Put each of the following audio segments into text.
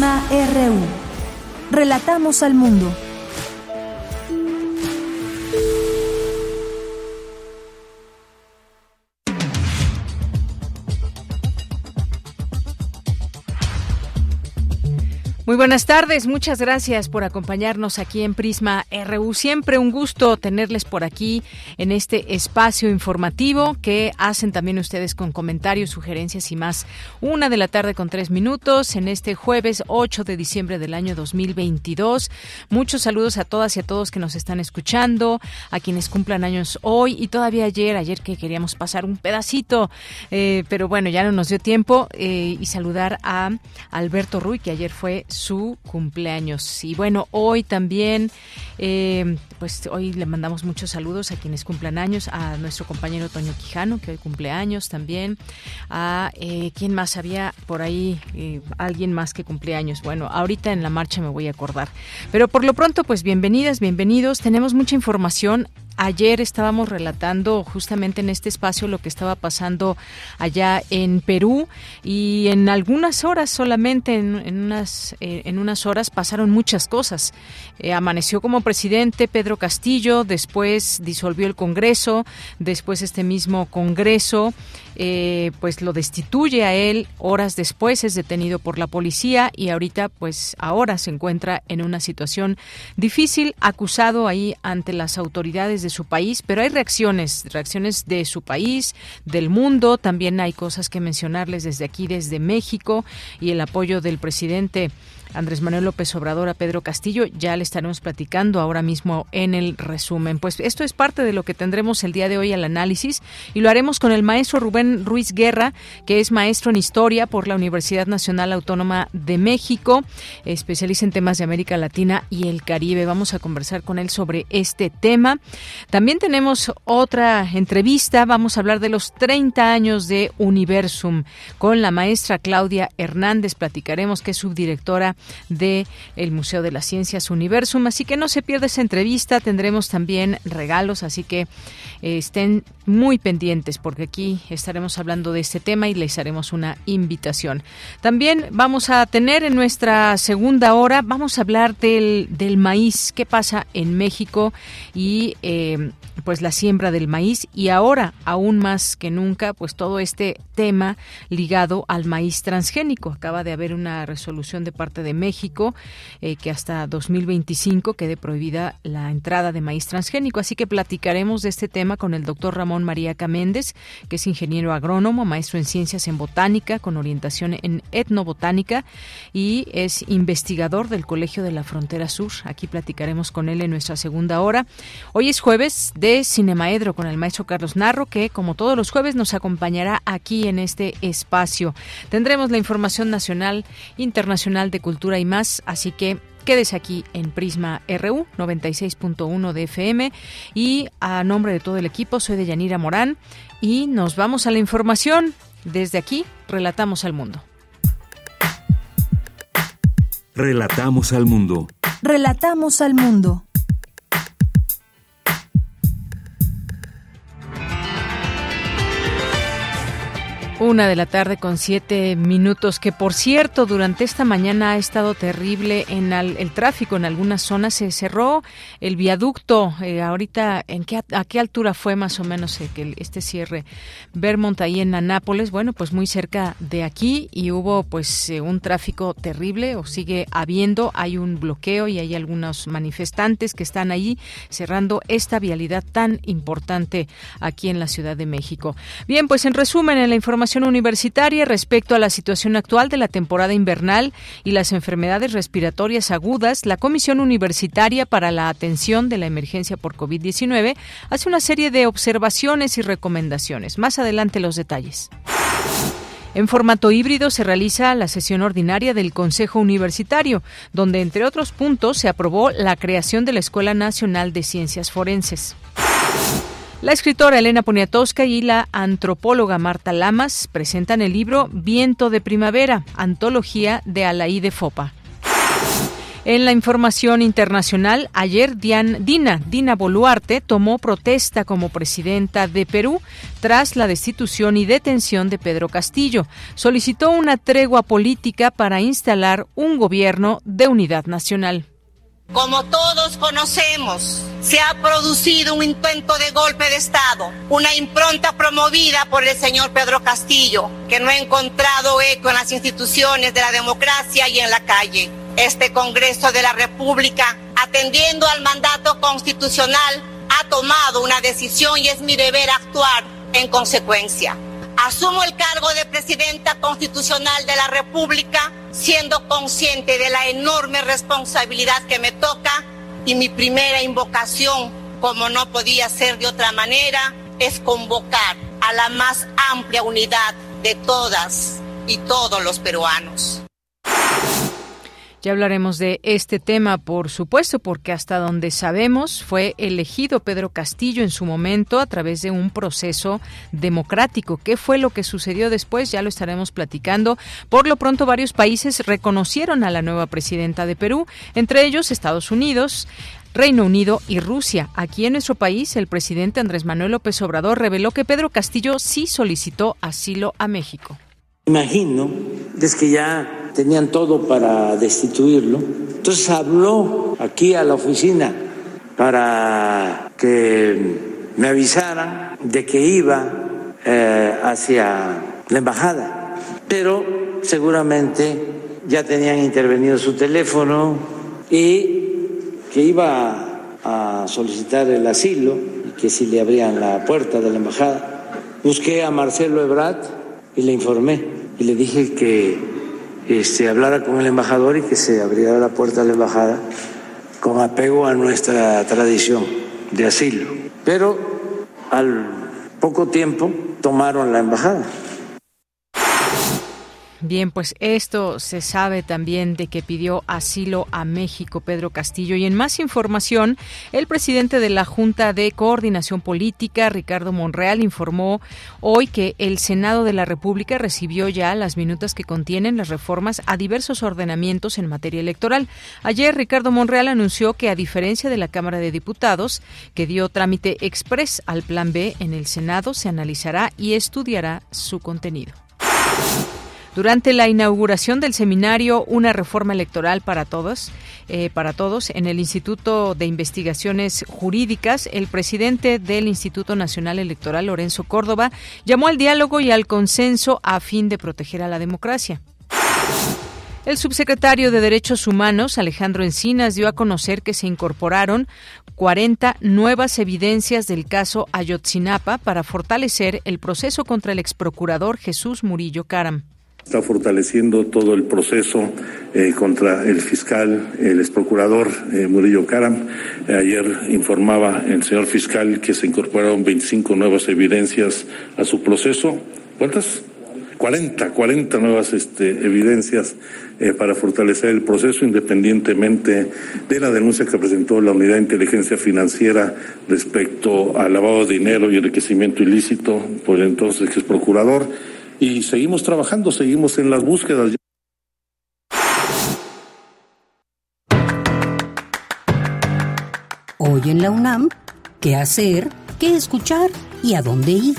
RU. Relatamos al mundo. Muy buenas tardes, muchas gracias por acompañarnos aquí en Prisma RU. Siempre un gusto tenerles por aquí en este espacio informativo que hacen también ustedes con comentarios, sugerencias y más. Una de la tarde con tres minutos en este jueves 8 de diciembre del año 2022. Muchos saludos a todas y a todos que nos están escuchando, a quienes cumplan años hoy y todavía ayer, ayer que queríamos pasar un pedacito, eh, pero bueno, ya no nos dio tiempo eh, y saludar a Alberto Ruy, que ayer fue su cumpleaños. Y bueno, hoy también, eh, pues hoy le mandamos muchos saludos a quienes cumplan años, a nuestro compañero Toño Quijano, que hoy cumpleaños también, a eh, quién más había por ahí, eh, alguien más que cumpleaños. Bueno, ahorita en la marcha me voy a acordar. Pero por lo pronto, pues bienvenidas, bienvenidos. Tenemos mucha información Ayer estábamos relatando justamente en este espacio lo que estaba pasando allá en Perú y en algunas horas solamente, en, unas, eh, en unas horas pasaron muchas cosas. Eh, amaneció como presidente Pedro Castillo, después disolvió el Congreso, después este mismo Congreso eh, pues lo destituye a él, horas después es detenido por la policía y ahorita pues ahora se encuentra en una situación difícil, acusado ahí ante las autoridades de su país, pero hay reacciones, reacciones de su país, del mundo, también hay cosas que mencionarles desde aquí, desde México y el apoyo del presidente Andrés Manuel López Obrador a Pedro Castillo. Ya le estaremos platicando ahora mismo en el resumen. Pues esto es parte de lo que tendremos el día de hoy al análisis y lo haremos con el maestro Rubén Ruiz Guerra, que es maestro en historia por la Universidad Nacional Autónoma de México, especialista en temas de América Latina y el Caribe. Vamos a conversar con él sobre este tema. También tenemos otra entrevista. Vamos a hablar de los 30 años de Universum con la maestra Claudia Hernández. Platicaremos que es subdirectora de el Museo de las Ciencias Universum. Así que no se pierda esa entrevista, tendremos también regalos, así que eh, estén muy pendientes porque aquí estaremos hablando de este tema y les haremos una invitación. También vamos a tener en nuestra segunda hora, vamos a hablar del, del maíz, qué pasa en México y eh, pues la siembra del maíz y ahora aún más que nunca pues todo este tema ligado al maíz transgénico. Acaba de haber una resolución de parte de México eh, que hasta 2025 quede prohibida la entrada de maíz transgénico. Así que platicaremos de este tema con el doctor Ramón María Caméndez, que es ingeniero agrónomo, maestro en ciencias en botánica con orientación en etnobotánica y es investigador del Colegio de la Frontera Sur. Aquí platicaremos con él en nuestra segunda hora. Hoy es jueves de Cinemaedro con el maestro Carlos Narro, que como todos los jueves nos acompañará aquí en este espacio. Tendremos la información nacional, internacional de cultura y más, así que Quédese aquí en Prisma RU 96.1 de FM y a nombre de todo el equipo soy de Yanira Morán y nos vamos a la información. Desde aquí relatamos al mundo. Relatamos al mundo. Relatamos al mundo. Una de la tarde con siete minutos, que por cierto, durante esta mañana ha estado terrible en el tráfico en algunas zonas. Se cerró el viaducto. Eh, ahorita, ¿en qué, ¿a qué altura fue más o menos eh, que este cierre? Vermont, ahí en Anápolis, bueno, pues muy cerca de aquí y hubo pues eh, un tráfico terrible o sigue habiendo. Hay un bloqueo y hay algunos manifestantes que están ahí cerrando esta vialidad tan importante aquí en la Ciudad de México. Bien, pues en resumen, en la información universitaria respecto a la situación actual de la temporada invernal y las enfermedades respiratorias agudas, la Comisión Universitaria para la Atención de la Emergencia por COVID-19 hace una serie de observaciones y recomendaciones. Más adelante los detalles. En formato híbrido se realiza la sesión ordinaria del Consejo Universitario, donde entre otros puntos se aprobó la creación de la Escuela Nacional de Ciencias Forenses. La escritora Elena Poniatowska y la antropóloga Marta Lamas presentan el libro Viento de Primavera, antología de Alaí de Fopa. En la información internacional, ayer Dina, Dina Boluarte tomó protesta como presidenta de Perú tras la destitución y detención de Pedro Castillo. Solicitó una tregua política para instalar un gobierno de unidad nacional. Como todos conocemos, se ha producido un intento de golpe de Estado, una impronta promovida por el señor Pedro Castillo, que no ha encontrado eco en las instituciones de la democracia y en la calle. Este Congreso de la República, atendiendo al mandato constitucional, ha tomado una decisión y es mi deber actuar en consecuencia. Asumo el cargo de Presidenta Constitucional de la República siendo consciente de la enorme responsabilidad que me toca y mi primera invocación, como no podía ser de otra manera, es convocar a la más amplia unidad de todas y todos los peruanos. Ya hablaremos de este tema, por supuesto, porque hasta donde sabemos fue elegido Pedro Castillo en su momento a través de un proceso democrático. ¿Qué fue lo que sucedió después? Ya lo estaremos platicando. Por lo pronto, varios países reconocieron a la nueva presidenta de Perú, entre ellos Estados Unidos. Reino Unido y Rusia. Aquí en nuestro país, el presidente Andrés Manuel López Obrador reveló que Pedro Castillo sí solicitó asilo a México. Imagino, es que ya tenían todo para destituirlo. Entonces habló aquí a la oficina para que me avisaran de que iba eh, hacia la embajada, pero seguramente ya tenían intervenido su teléfono y que iba a solicitar el asilo y que si le abrían la puerta de la embajada. Busqué a Marcelo Ebrat y le informé y le dije que este, hablara con el embajador y que se abriera la puerta de la embajada con apego a nuestra tradición de asilo. Pero al poco tiempo tomaron la embajada. Bien, pues esto se sabe también de que pidió asilo a México Pedro Castillo. Y en más información, el presidente de la Junta de Coordinación Política, Ricardo Monreal, informó hoy que el Senado de la República recibió ya las minutas que contienen las reformas a diversos ordenamientos en materia electoral. Ayer, Ricardo Monreal anunció que, a diferencia de la Cámara de Diputados, que dio trámite express al Plan B en el Senado, se analizará y estudiará su contenido. Durante la inauguración del seminario Una reforma electoral para todos, eh, para todos, en el Instituto de Investigaciones Jurídicas, el presidente del Instituto Nacional Electoral, Lorenzo Córdoba, llamó al diálogo y al consenso a fin de proteger a la democracia. El subsecretario de Derechos Humanos, Alejandro Encinas, dio a conocer que se incorporaron 40 nuevas evidencias del caso Ayotzinapa para fortalecer el proceso contra el exprocurador Jesús Murillo Caram. Está fortaleciendo todo el proceso eh, contra el fiscal, el ex procurador eh, Murillo Caram. ayer informaba el señor fiscal que se incorporaron 25 nuevas evidencias a su proceso. ¿Cuántas? 40, 40 nuevas este, evidencias eh, para fortalecer el proceso independientemente de la denuncia que presentó la Unidad de Inteligencia Financiera respecto al lavado de dinero y enriquecimiento ilícito por el entonces es procurador y seguimos trabajando, seguimos en las búsquedas. Hoy en la UNAM, ¿qué hacer? ¿Qué escuchar? ¿Y a dónde ir?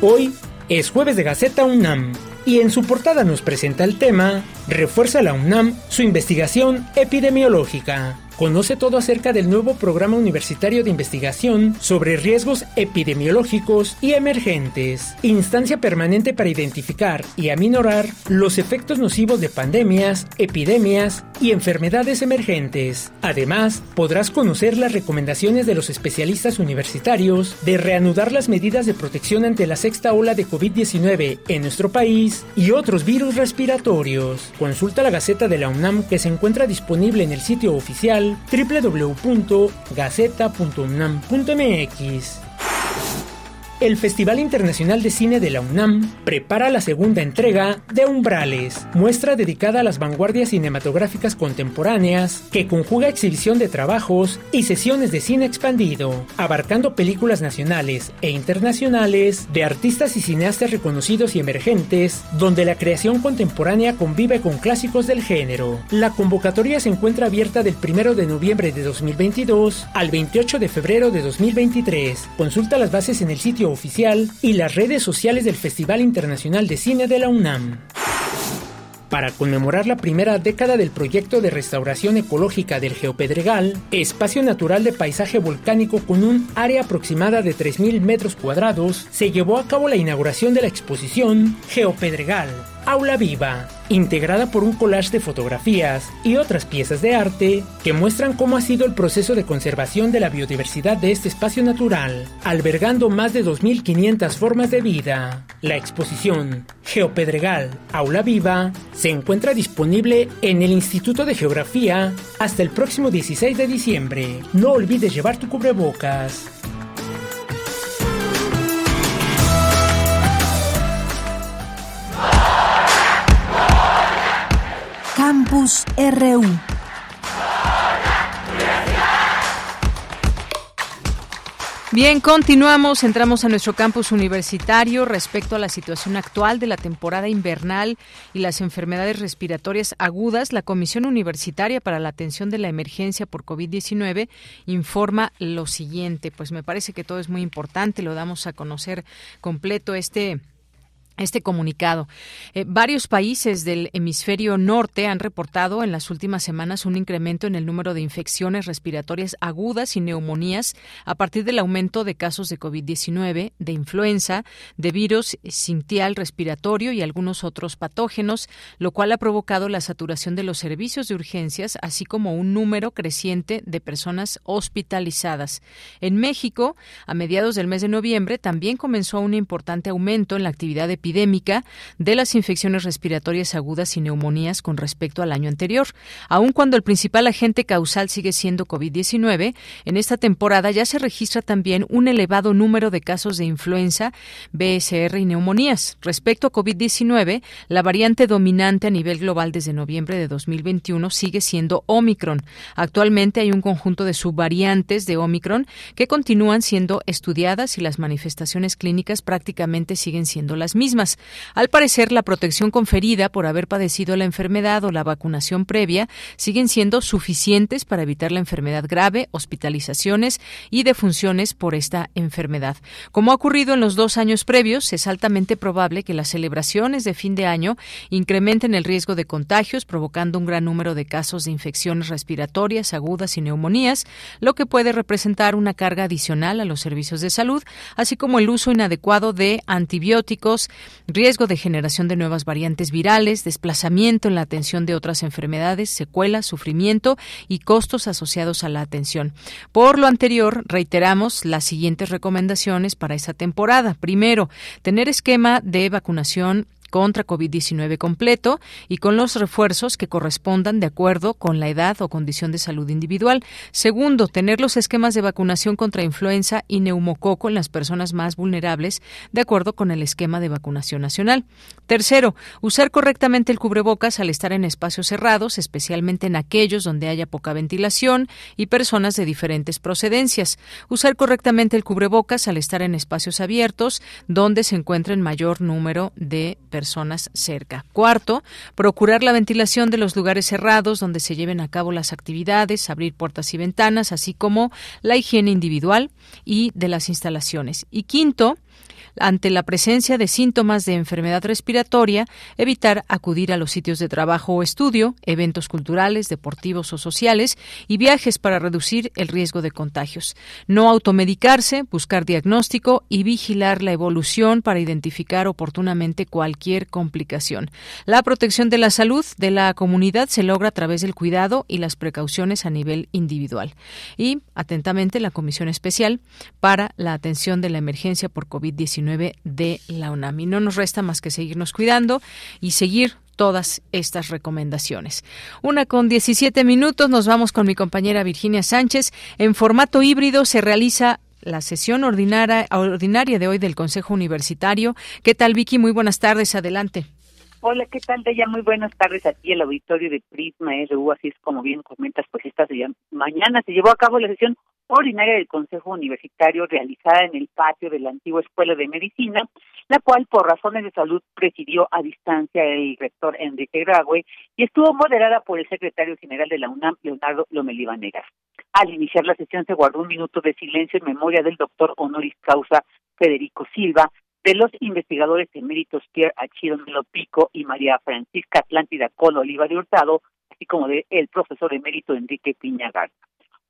Hoy es jueves de Gaceta UNAM y en su portada nos presenta el tema Refuerza la UNAM su investigación epidemiológica. Conoce todo acerca del nuevo programa universitario de investigación sobre riesgos epidemiológicos y emergentes, instancia permanente para identificar y aminorar los efectos nocivos de pandemias, epidemias y enfermedades emergentes. Además, podrás conocer las recomendaciones de los especialistas universitarios de reanudar las medidas de protección ante la sexta ola de COVID-19 en nuestro país y otros virus respiratorios. Consulta la Gaceta de la UNAM que se encuentra disponible en el sitio oficial www.gaceta.unam.mx. el Festival Internacional de Cine de la UNAM prepara la segunda entrega de Umbrales, muestra dedicada a las vanguardias cinematográficas contemporáneas que conjuga exhibición de trabajos y sesiones de cine expandido, abarcando películas nacionales e internacionales de artistas y cineastas reconocidos y emergentes, donde la creación contemporánea convive con clásicos del género. La convocatoria se encuentra abierta del 1 de noviembre de 2022 al 28 de febrero de 2023. Consulta las bases en el sitio oficial y las redes sociales del Festival Internacional de Cine de la UNAM. Para conmemorar la primera década del proyecto de restauración ecológica del Geopedregal, espacio natural de paisaje volcánico con un área aproximada de 3.000 metros cuadrados, se llevó a cabo la inauguración de la exposición Geopedregal, Aula Viva, integrada por un collage de fotografías y otras piezas de arte que muestran cómo ha sido el proceso de conservación de la biodiversidad de este espacio natural, albergando más de 2.500 formas de vida. La exposición Geopedregal Aula Viva se encuentra disponible en el Instituto de Geografía hasta el próximo 16 de diciembre. No olvides llevar tu cubrebocas. Campus RU. Bien, continuamos, entramos a nuestro campus universitario respecto a la situación actual de la temporada invernal y las enfermedades respiratorias agudas. La Comisión Universitaria para la Atención de la Emergencia por COVID-19 informa lo siguiente, pues me parece que todo es muy importante, lo damos a conocer completo este este comunicado. Eh, varios países del hemisferio norte han reportado en las últimas semanas un incremento en el número de infecciones respiratorias agudas y neumonías a partir del aumento de casos de COVID-19, de influenza, de virus sintial respiratorio y algunos otros patógenos, lo cual ha provocado la saturación de los servicios de urgencias, así como un número creciente de personas hospitalizadas. En México, a mediados del mes de noviembre, también comenzó un importante aumento en la actividad de epidémica de las infecciones respiratorias agudas y neumonías con respecto al año anterior. Aun cuando el principal agente causal sigue siendo COVID-19, en esta temporada ya se registra también un elevado número de casos de influenza, BSR y neumonías. Respecto a COVID-19, la variante dominante a nivel global desde noviembre de 2021 sigue siendo Omicron. Actualmente hay un conjunto de subvariantes de Omicron que continúan siendo estudiadas y las manifestaciones clínicas prácticamente siguen siendo las mismas. Al parecer, la protección conferida por haber padecido la enfermedad o la vacunación previa siguen siendo suficientes para evitar la enfermedad grave, hospitalizaciones y defunciones por esta enfermedad. Como ha ocurrido en los dos años previos, es altamente probable que las celebraciones de fin de año incrementen el riesgo de contagios, provocando un gran número de casos de infecciones respiratorias agudas y neumonías, lo que puede representar una carga adicional a los servicios de salud, así como el uso inadecuado de antibióticos, riesgo de generación de nuevas variantes virales, desplazamiento en la atención de otras enfermedades, secuelas, sufrimiento y costos asociados a la atención. Por lo anterior, reiteramos las siguientes recomendaciones para esta temporada. Primero, tener esquema de vacunación contra COVID-19 completo y con los refuerzos que correspondan de acuerdo con la edad o condición de salud individual. Segundo, tener los esquemas de vacunación contra influenza y neumococo en las personas más vulnerables de acuerdo con el esquema de vacunación nacional. Tercero, usar correctamente el cubrebocas al estar en espacios cerrados, especialmente en aquellos donde haya poca ventilación y personas de diferentes procedencias. Usar correctamente el cubrebocas al estar en espacios abiertos donde se encuentren mayor número de personas personas cerca. Cuarto, procurar la ventilación de los lugares cerrados donde se lleven a cabo las actividades, abrir puertas y ventanas, así como la higiene individual y de las instalaciones. Y quinto, ante la presencia de síntomas de enfermedad respiratoria, evitar acudir a los sitios de trabajo o estudio, eventos culturales, deportivos o sociales y viajes para reducir el riesgo de contagios. No automedicarse, buscar diagnóstico y vigilar la evolución para identificar oportunamente cualquier complicación. La protección de la salud de la comunidad se logra a través del cuidado y las precauciones a nivel individual. Y, atentamente, la Comisión Especial para la Atención de la Emergencia por COVID-19 de la UNAM. Y no nos resta más que seguirnos cuidando y seguir todas estas recomendaciones. Una con 17 minutos, nos vamos con mi compañera Virginia Sánchez. En formato híbrido se realiza la sesión ordinaria, ordinaria de hoy del Consejo Universitario. ¿Qué tal, Vicky? Muy buenas tardes. Adelante. Hola, ¿qué tal, Deya? Muy buenas tardes aquí el auditorio de Prisma RU. Así es como bien comentas, pues esta mañana se llevó a cabo la sesión ordinaria del Consejo Universitario realizada en el patio de la antigua Escuela de Medicina, la cual por razones de salud presidió a distancia el rector Enrique Graue y estuvo moderada por el secretario general de la UNAM, Leonardo Lomelí Al iniciar la sesión se guardó un minuto de silencio en memoria del doctor honoris causa Federico Silva, de los investigadores eméritos Pierre Achido Pico y María Francisca Atlántida Colo Oliva de Hurtado, así como del el profesor emérito Enrique Piña Garza.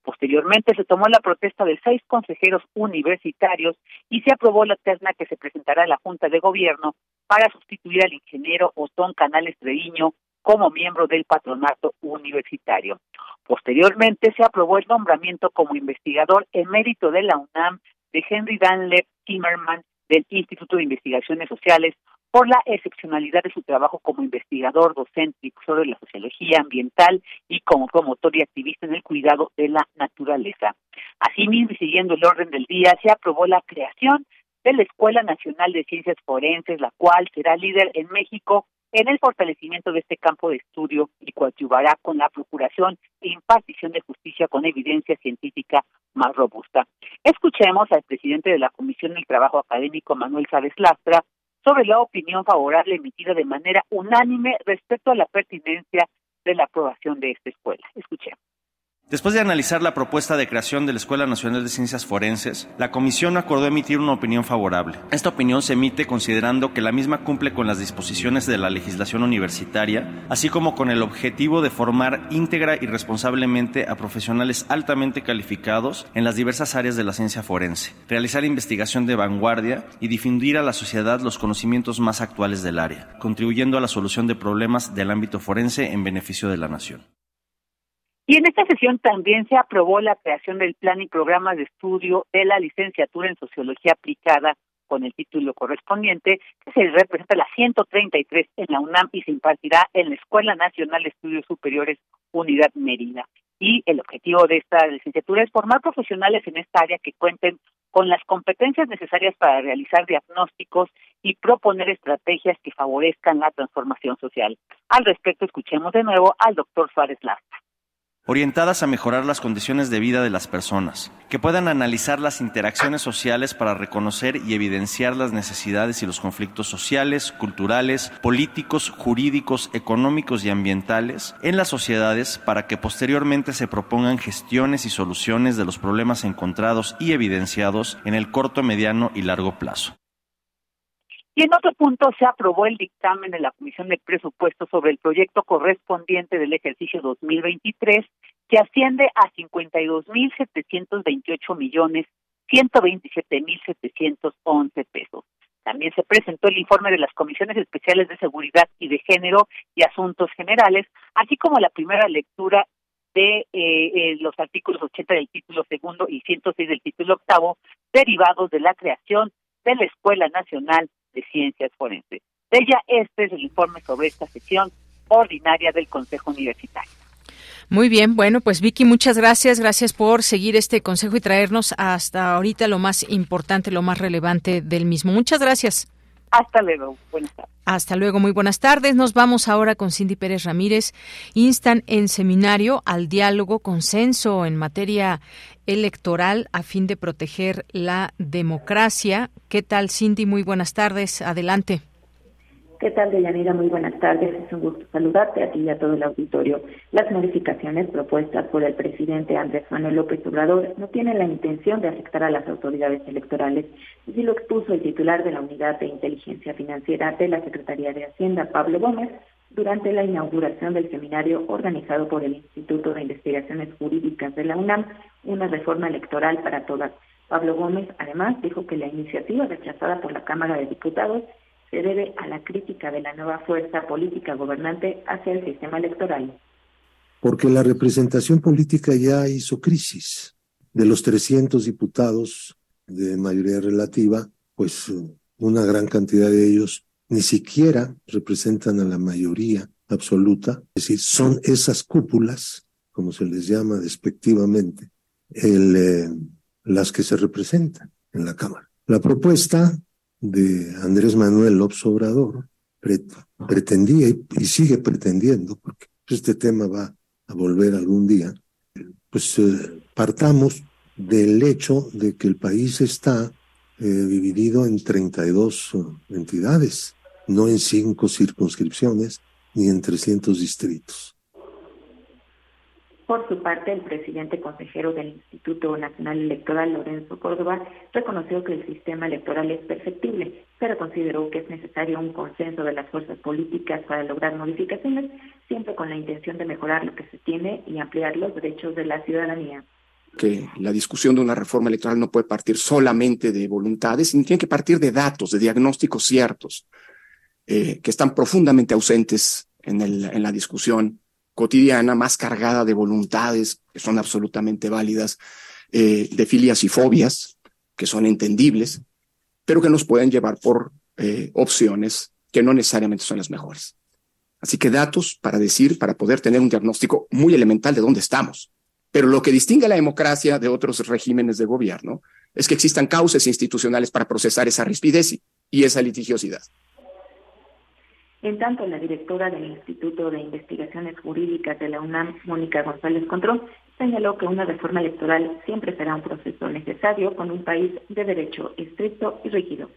Posteriormente se tomó la protesta de seis consejeros universitarios y se aprobó la terna que se presentará a la Junta de Gobierno para sustituir al ingeniero Otón Canales Treviño como miembro del patronato universitario. Posteriormente se aprobó el nombramiento como investigador emérito de la UNAM de Henry Danlep Timmerman del Instituto de Investigaciones Sociales por la excepcionalidad de su trabajo como investigador, docente y profesor de la sociología ambiental y como promotor y activista en el cuidado de la naturaleza. Asimismo, y siguiendo el orden del día, se aprobó la creación de la Escuela Nacional de Ciencias Forenses, la cual será líder en México en el fortalecimiento de este campo de estudio y coadyuvará con la procuración e impartición de justicia con evidencia científica más robusta. Escuchemos al presidente de la Comisión del Trabajo Académico, Manuel Chávez Lastra, sobre la opinión favorable emitida de manera unánime respecto a la pertinencia de la aprobación de esta escuela. Escuchemos. Después de analizar la propuesta de creación de la Escuela Nacional de Ciencias Forenses, la Comisión acordó emitir una opinión favorable. Esta opinión se emite considerando que la misma cumple con las disposiciones de la legislación universitaria, así como con el objetivo de formar íntegra y responsablemente a profesionales altamente calificados en las diversas áreas de la ciencia forense, realizar investigación de vanguardia y difundir a la sociedad los conocimientos más actuales del área, contribuyendo a la solución de problemas del ámbito forense en beneficio de la nación. Y en esta sesión también se aprobó la creación del plan y programa de estudio de la licenciatura en Sociología Aplicada con el título correspondiente, que se representa la 133 en la UNAM y se impartirá en la Escuela Nacional de Estudios Superiores Unidad Mérida. Y el objetivo de esta licenciatura es formar profesionales en esta área que cuenten con las competencias necesarias para realizar diagnósticos y proponer estrategias que favorezcan la transformación social. Al respecto, escuchemos de nuevo al doctor Suárez Lastra orientadas a mejorar las condiciones de vida de las personas, que puedan analizar las interacciones sociales para reconocer y evidenciar las necesidades y los conflictos sociales, culturales, políticos, jurídicos, económicos y ambientales en las sociedades para que posteriormente se propongan gestiones y soluciones de los problemas encontrados y evidenciados en el corto, mediano y largo plazo. Y en otro punto se aprobó el dictamen de la Comisión de Presupuestos sobre el proyecto correspondiente del ejercicio 2023, que asciende a 52.728 millones 127.711 pesos. También se presentó el informe de las comisiones especiales de seguridad y de género y asuntos generales, así como la primera lectura de eh, eh, los artículos 80 del título segundo y 106 del título octavo, derivados de la creación de la Escuela Nacional de Ciencias Forenses. De ella, este es el informe sobre esta sesión ordinaria del Consejo Universitario. Muy bien, bueno, pues Vicky, muchas gracias, gracias por seguir este consejo y traernos hasta ahorita lo más importante, lo más relevante del mismo. Muchas gracias. Hasta luego. Hasta luego, muy buenas tardes. Nos vamos ahora con Cindy Pérez Ramírez. Instan en seminario al diálogo consenso en materia electoral a fin de proteger la democracia. ¿Qué tal, Cindy? Muy buenas tardes. Adelante. ¿Qué tal, Deyanira? Muy buenas tardes. Es un gusto saludarte a ti y a todo el auditorio. Las modificaciones propuestas por el presidente Andrés Manuel López Obrador no tienen la intención de afectar a las autoridades electorales, así lo expuso el titular de la Unidad de Inteligencia Financiera de la Secretaría de Hacienda, Pablo Gómez, durante la inauguración del seminario organizado por el Instituto de Investigaciones Jurídicas de la UNAM, una reforma electoral para todas. Pablo Gómez además dijo que la iniciativa rechazada por la Cámara de Diputados se debe a la crítica de la nueva fuerza política gobernante hacia el sistema electoral. Porque la representación política ya hizo crisis. De los 300 diputados de mayoría relativa, pues una gran cantidad de ellos ni siquiera representan a la mayoría absoluta, es decir, son esas cúpulas, como se les llama despectivamente, eh, las que se representan en la Cámara. La propuesta de Andrés Manuel López Obrador pretendía y, sigue pretendiendo, porque este tema va a volver algún día, pues eh, partamos del hecho de que el país está eh, dividido en 32 eh, entidades, no en cinco circunscripciones ni en 300 distritos. Por su parte, el presidente consejero del Instituto Nacional Electoral, Lorenzo Córdoba, reconoció que el sistema electoral es perfectible, pero consideró que es necesario un consenso de las fuerzas políticas para lograr modificaciones, siempre con la intención de mejorar lo que se tiene y ampliar los derechos de la ciudadanía. Que la discusión de una reforma electoral no puede partir solamente de voluntades, sino tiene que partir de datos, de diagnósticos ciertos, eh, que están profundamente ausentes en, el, en la discusión cotidiana, más cargada de voluntades que son absolutamente válidas, eh, de filias y fobias que son entendibles, pero que nos pueden llevar por eh, opciones que no necesariamente son las mejores. Así que datos para decir, para poder tener un diagnóstico muy elemental de dónde estamos. Pero lo que distingue a la democracia de otros regímenes de gobierno es que existan causas institucionales para procesar esa rispidez y esa litigiosidad. En tanto, la directora del Instituto de Investigaciones Jurídicas de la UNAM, Mónica González Contrón, señaló que una reforma electoral siempre será un proceso necesario con un país de derecho estricto y rígido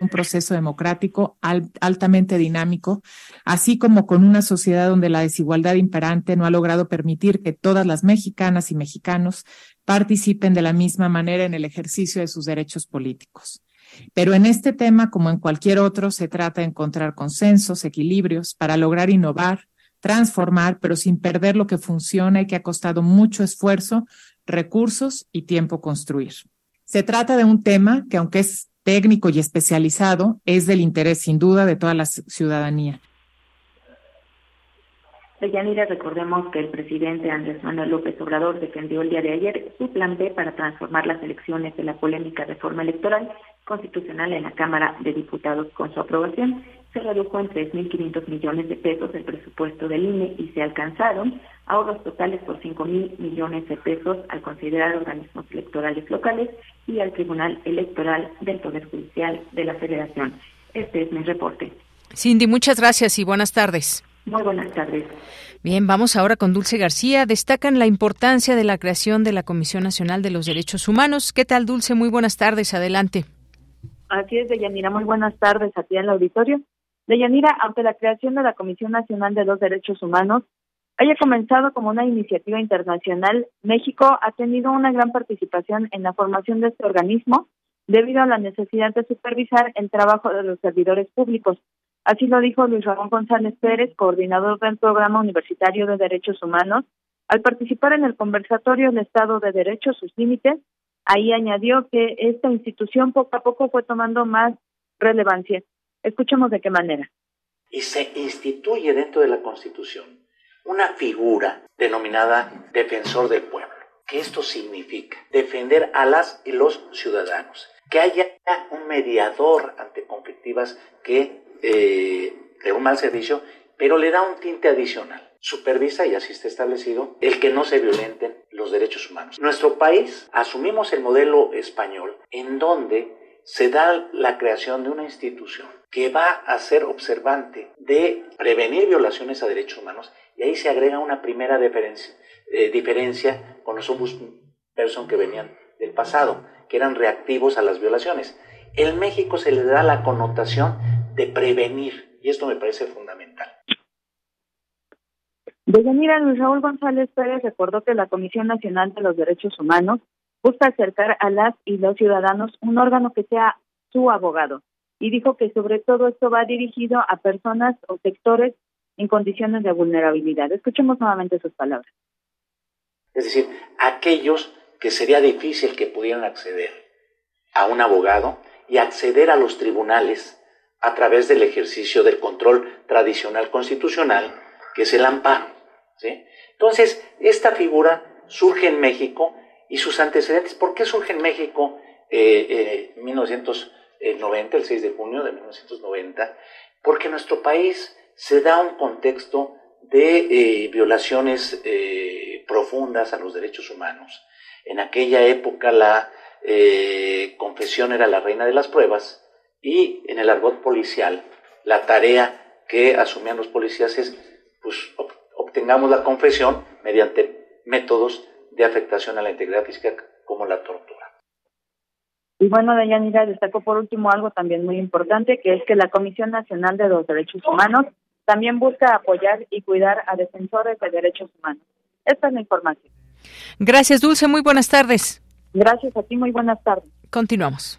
un proceso democrático altamente dinámico, así como con una sociedad donde la desigualdad imperante no ha logrado permitir que todas las mexicanas y mexicanos participen de la misma manera en el ejercicio de sus derechos políticos. Pero en este tema, como en cualquier otro, se trata de encontrar consensos, equilibrios para lograr innovar, transformar, pero sin perder lo que funciona y que ha costado mucho esfuerzo, recursos y tiempo construir. Se trata de un tema que, aunque es técnico y especializado, es del interés sin duda de toda la ciudadanía. Yanira, recordemos que el presidente Andrés Manuel López Obrador defendió el día de ayer su plan B para transformar las elecciones de la polémica reforma electoral constitucional en la Cámara de Diputados. Con su aprobación, se redujo en 3.500 millones de pesos el presupuesto del INE y se alcanzaron ahorros totales por 5.000 millones de pesos al considerar organismos electorales locales y al Tribunal Electoral del Poder Judicial de la Federación. Este es mi reporte. Cindy, muchas gracias y buenas tardes. Muy buenas tardes. Bien, vamos ahora con Dulce García. Destacan la importancia de la creación de la Comisión Nacional de los Derechos Humanos. ¿Qué tal, Dulce? Muy buenas tardes. Adelante. Así es, Deyanira. Muy buenas tardes a ti en el auditorio. Deyanira, aunque la creación de la Comisión Nacional de los Derechos Humanos haya comenzado como una iniciativa internacional, México ha tenido una gran participación en la formación de este organismo debido a la necesidad de supervisar el trabajo de los servidores públicos, Así lo dijo Luis Ramón González Pérez, coordinador del Programa Universitario de Derechos Humanos, al participar en el conversatorio El Estado de Derecho, sus límites. Ahí añadió que esta institución poco a poco fue tomando más relevancia. Escuchemos de qué manera. Y se instituye dentro de la Constitución una figura denominada defensor del pueblo. ¿Qué esto significa? Defender a las y los ciudadanos. Que haya un mediador ante conflictivas que eh, de un mal servicio, pero le da un tinte adicional. Supervisa, y así está establecido, el que no se violenten los derechos humanos. Nuestro país asumimos el modelo español en donde se da la creación de una institución que va a ser observante de prevenir violaciones a derechos humanos y ahí se agrega una primera diferencia, eh, diferencia con los ombudsperson que venían del pasado, que eran reactivos a las violaciones. En México se le da la connotación de prevenir, y esto me parece fundamental. Deyanira Luis Raúl González Pérez recordó que la Comisión Nacional de los Derechos Humanos busca acercar a las y los ciudadanos un órgano que sea su abogado y dijo que sobre todo esto va dirigido a personas o sectores en condiciones de vulnerabilidad. Escuchemos nuevamente sus palabras. Es decir, aquellos que sería difícil que pudieran acceder a un abogado y acceder a los tribunales a través del ejercicio del control tradicional constitucional, que es el amparo. Entonces, esta figura surge en México y sus antecedentes, ¿por qué surge en México eh, eh, en 1990, el 6 de junio de 1990? Porque nuestro país se da un contexto de eh, violaciones profundas a los derechos humanos. En aquella época la eh, confesión era la reina de las pruebas y en el argot policial la tarea que asumían los policías es pues obtengamos la confesión mediante métodos de afectación a la integridad física como la tortura. Y bueno, Deyanira destacó por último algo también muy importante, que es que la Comisión Nacional de los Derechos Humanos también busca apoyar y cuidar a defensores de derechos humanos. Esta es la información. Gracias, Dulce. Muy buenas tardes. Gracias a ti. Muy buenas tardes. Continuamos.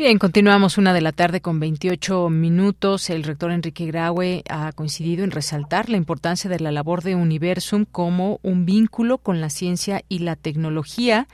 Bien, continuamos una de la tarde con 28 minutos. El rector Enrique Graue ha coincidido en resaltar la importancia de la labor de Universum como un vínculo con la ciencia y la tecnología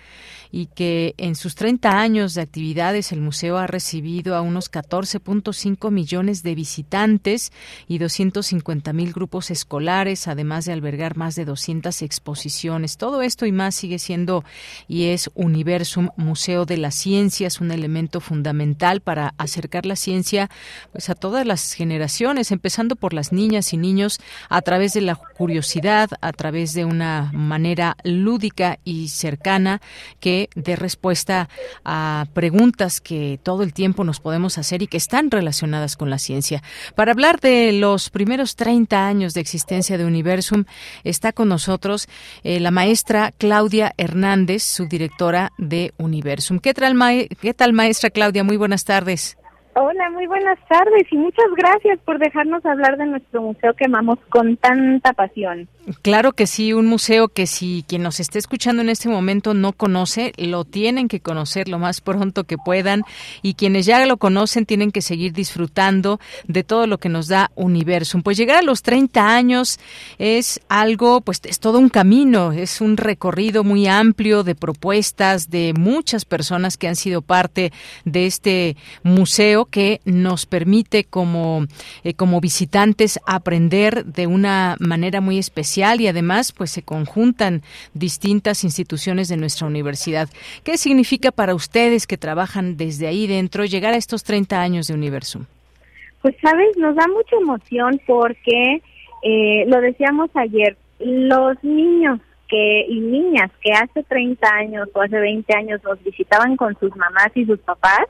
y que en sus 30 años de actividades el museo ha recibido a unos 14.5 millones de visitantes y 250 mil grupos escolares, además de albergar más de 200 exposiciones. Todo esto y más sigue siendo y es Universum Museo de las Ciencias, un elemento fundamental para acercar la ciencia pues, a todas las generaciones, empezando por las niñas y niños a través de la curiosidad, a través de una manera lúdica y cercana que de respuesta a preguntas que todo el tiempo nos podemos hacer y que están relacionadas con la ciencia. Para hablar de los primeros 30 años de existencia de Universum, está con nosotros eh, la maestra Claudia Hernández, su directora de Universum. ¿Qué tal, ¿Qué tal, maestra Claudia? Muy buenas tardes. Hola, muy buenas tardes y muchas gracias por dejarnos hablar de nuestro museo que amamos con tanta pasión. Claro que sí, un museo que si quien nos esté escuchando en este momento no conoce, lo tienen que conocer lo más pronto que puedan y quienes ya lo conocen tienen que seguir disfrutando de todo lo que nos da Universum. Pues llegar a los 30 años es algo, pues es todo un camino, es un recorrido muy amplio de propuestas de muchas personas que han sido parte de este museo que nos permite como, eh, como visitantes aprender de una manera muy especial y además pues se conjuntan distintas instituciones de nuestra universidad. ¿Qué significa para ustedes que trabajan desde ahí dentro llegar a estos 30 años de Universum? Pues sabes, nos da mucha emoción porque eh, lo decíamos ayer, los niños que y niñas que hace 30 años o hace 20 años nos visitaban con sus mamás y sus papás,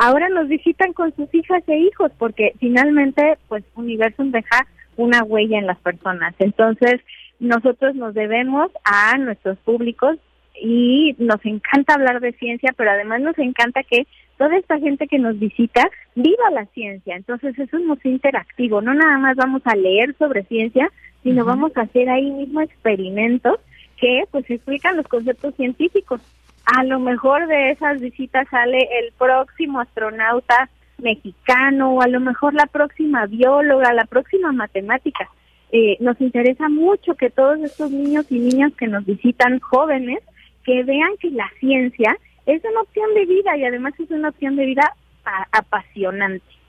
ahora nos visitan con sus hijas e hijos porque finalmente pues Universum deja una huella en las personas. Entonces, nosotros nos debemos a nuestros públicos y nos encanta hablar de ciencia, pero además nos encanta que toda esta gente que nos visita viva la ciencia. Entonces, es un museo interactivo, no nada más vamos a leer sobre ciencia, sino vamos a hacer ahí mismo experimentos que pues explican los conceptos científicos. A lo mejor de esas visitas sale el próximo astronauta mexicano o a lo mejor la próxima bióloga, la próxima matemática. Eh, nos interesa mucho que todos estos niños y niñas que nos visitan jóvenes, que vean que la ciencia es una opción de vida y además es una opción de vida apasionante.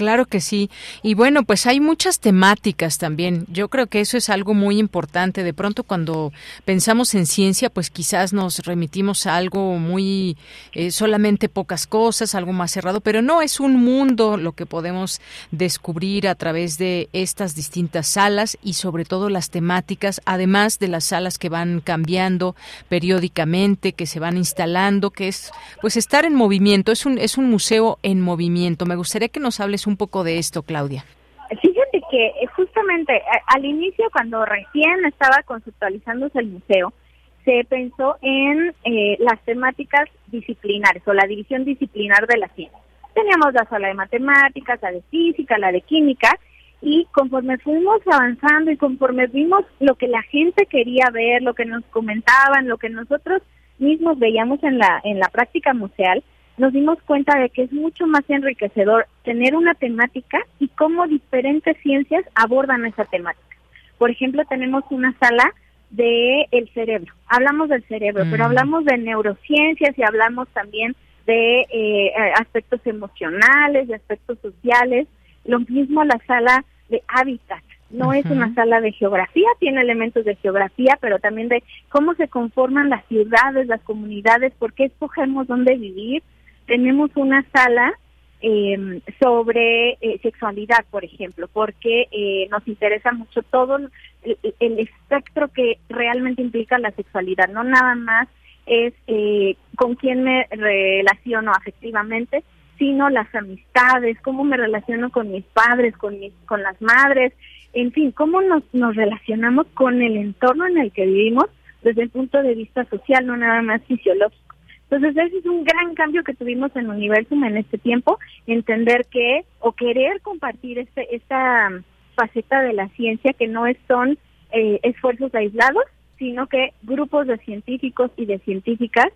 Claro que sí. Y bueno, pues hay muchas temáticas también. Yo creo que eso es algo muy importante. De pronto cuando pensamos en ciencia, pues quizás nos remitimos a algo muy eh, solamente pocas cosas, algo más cerrado, pero no es un mundo lo que podemos descubrir a través de estas distintas salas y sobre todo las temáticas, además de las salas que van cambiando periódicamente, que se van instalando, que es pues estar en movimiento. Es un es un museo en movimiento. Me gustaría que nos hables un poco de esto, Claudia. Fíjate que eh, justamente al inicio, cuando recién estaba conceptualizándose el museo, se pensó en eh, las temáticas disciplinares o la división disciplinar de la ciencia. Teníamos la sala de matemáticas, la de física, la de química, y conforme fuimos avanzando y conforme vimos lo que la gente quería ver, lo que nos comentaban, lo que nosotros mismos veíamos en la en la práctica museal, nos dimos cuenta de que es mucho más enriquecedor tener una temática y cómo diferentes ciencias abordan esa temática. Por ejemplo, tenemos una sala de el cerebro. Hablamos del cerebro, pero mm. hablamos de neurociencias y hablamos también de eh, aspectos emocionales, de aspectos sociales. Lo mismo la sala de hábitat. No es una sala de geografía, tiene elementos de geografía, pero también de cómo se conforman las ciudades, las comunidades, por qué escogemos dónde vivir. Tenemos una sala eh, sobre eh, sexualidad, por ejemplo, porque eh, nos interesa mucho todo el, el, espectro que realmente implica la sexualidad, no nada más es eh, con quién me relaciono afectivamente, sino las amistades, cómo me relaciono con mis padres, con, mis, con las madres, en fin, cómo nos, nos relacionamos con el entorno en el que vivimos desde el punto de vista social, no nada más fisiológico. Entonces, ese es un gran cambio que tuvimos en Universum en este tiempo, entender que o querer compartir este, esta faceta de la ciencia que no son eh, esfuerzos aislados, sino que grupos de científicos y de científicas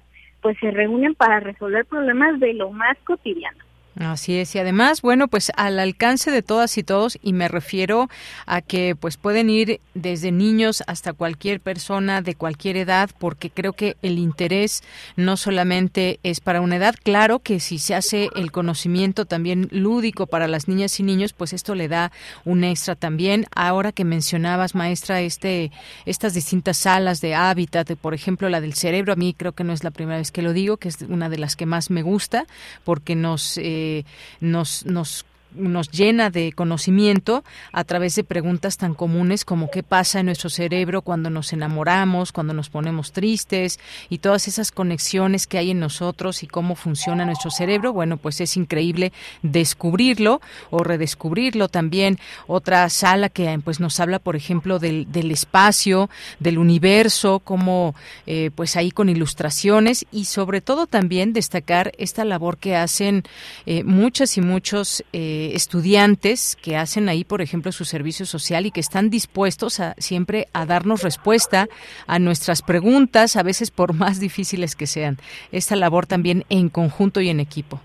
pues se reúnen para resolver problemas de lo más cotidiano. Así es, y además, bueno, pues al alcance de todas y todos, y me refiero a que pues pueden ir desde niños hasta cualquier persona de cualquier edad, porque creo que el interés no solamente es para una edad, claro que si se hace el conocimiento también lúdico para las niñas y niños, pues esto le da un extra también. Ahora que mencionabas, maestra, este, estas distintas salas de hábitat, por ejemplo, la del cerebro, a mí creo que no es la primera vez que lo digo, que es una de las que más me gusta, porque nos... Eh, nos, nos nos llena de conocimiento a través de preguntas tan comunes como qué pasa en nuestro cerebro cuando nos enamoramos, cuando nos ponemos tristes y todas esas conexiones que hay en nosotros y cómo funciona nuestro cerebro. Bueno, pues es increíble descubrirlo o redescubrirlo también. Otra sala que pues nos habla, por ejemplo, del, del espacio, del universo, como eh, pues ahí con ilustraciones y sobre todo también destacar esta labor que hacen eh, muchas y muchos eh, estudiantes que hacen ahí, por ejemplo, su servicio social y que están dispuestos a siempre a darnos respuesta a nuestras preguntas, a veces por más difíciles que sean. Esta labor también en conjunto y en equipo.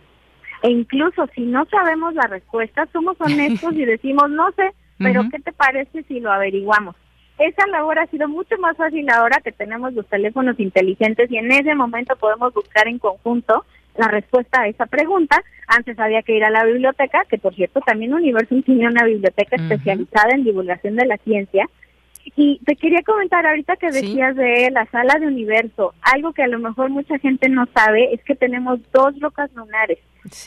E incluso si no sabemos la respuesta, somos honestos y decimos, no sé, pero ¿qué te parece si lo averiguamos? Esa labor ha sido mucho más fácil ahora que tenemos los teléfonos inteligentes y en ese momento podemos buscar en conjunto la respuesta a esa pregunta. Antes había que ir a la biblioteca, que por cierto también Universum tiene una biblioteca especializada en divulgación de la ciencia. Y te quería comentar ahorita que decías de la sala de universo, algo que a lo mejor mucha gente no sabe es que tenemos dos rocas lunares.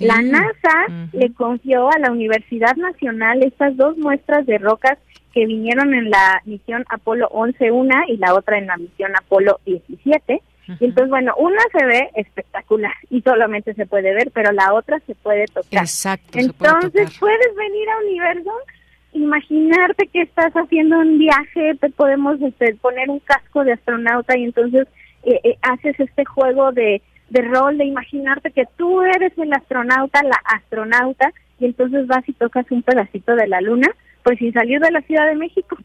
La NASA le confió a la Universidad Nacional estas dos muestras de rocas que vinieron en la misión Apolo 11 una y la otra en la misión Apolo 17 y entonces, bueno, una se ve espectacular y solamente se puede ver, pero la otra se puede tocar. Exacto. Entonces, puedes venir a Universo, imaginarte que estás haciendo un viaje, te podemos este, poner un casco de astronauta y entonces eh, eh, haces este juego de, de rol, de imaginarte que tú eres el astronauta, la astronauta, y entonces vas y tocas un pedacito de la luna, pues sin salir de la Ciudad de México.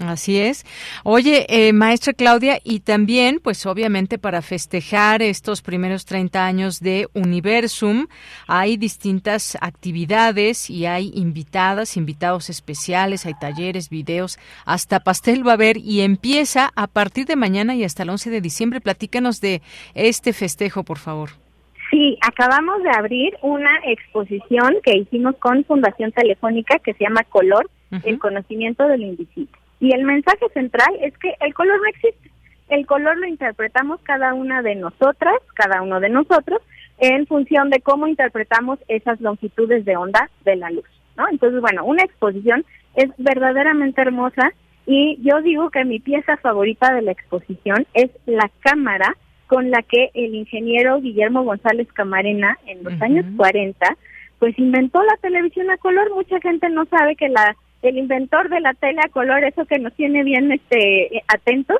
Así es. Oye, eh, maestra Claudia, y también, pues obviamente para festejar estos primeros 30 años de Universum, hay distintas actividades y hay invitadas, invitados especiales, hay talleres, videos, hasta pastel va a haber y empieza a partir de mañana y hasta el 11 de diciembre. Platícanos de este festejo, por favor. Sí, acabamos de abrir una exposición que hicimos con Fundación Telefónica que se llama Color, el conocimiento de lo invisible. Y el mensaje central es que el color no existe. El color lo interpretamos cada una de nosotras, cada uno de nosotros, en función de cómo interpretamos esas longitudes de onda de la luz. ¿no? Entonces, bueno, una exposición es verdaderamente hermosa y yo digo que mi pieza favorita de la exposición es la cámara con la que el ingeniero Guillermo González Camarena en los años 40 pues inventó la televisión a color. Mucha gente no sabe que la el inventor de la tele a color, eso que nos tiene bien este atentos,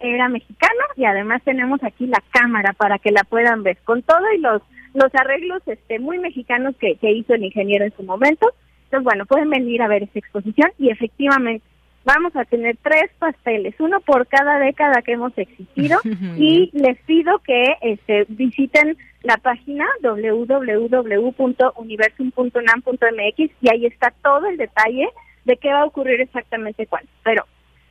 era mexicano y además tenemos aquí la cámara para que la puedan ver con todo y los los arreglos este muy mexicanos que, que hizo el ingeniero en su momento. Entonces, bueno, pueden venir a ver esta exposición y efectivamente vamos a tener tres pasteles, uno por cada década que hemos existido y les pido que este, visiten la página www.universum.unam.mx y ahí está todo el detalle de qué va a ocurrir exactamente cuándo. Pero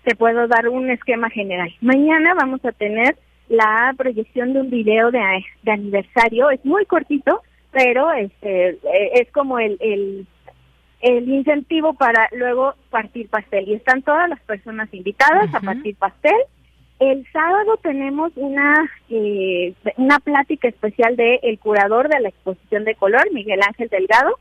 te puedo dar un esquema general. Mañana vamos a tener la proyección de un video de, aniversario, es muy cortito, pero este, eh, es como el, el el incentivo para luego partir pastel. Y están todas las personas invitadas a partir pastel. El sábado tenemos una eh, una plática especial de el curador de la exposición de color, Miguel Ángel Delgado,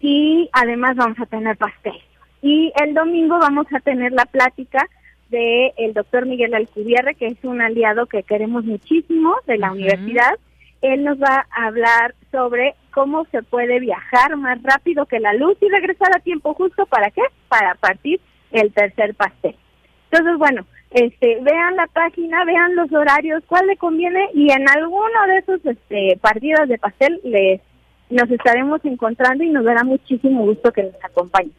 y además vamos a tener pastel. Y el domingo vamos a tener la plática de el doctor Miguel Alcubierre, que es un aliado que queremos muchísimo de la universidad. Él nos va a hablar sobre cómo se puede viajar más rápido que la luz y regresar a tiempo justo. ¿Para qué? Para partir el tercer pastel. Entonces, bueno, este, vean la página, vean los horarios, cuál le conviene y en alguno de esos este, partidos de pastel les, nos estaremos encontrando y nos dará muchísimo gusto que nos acompañen.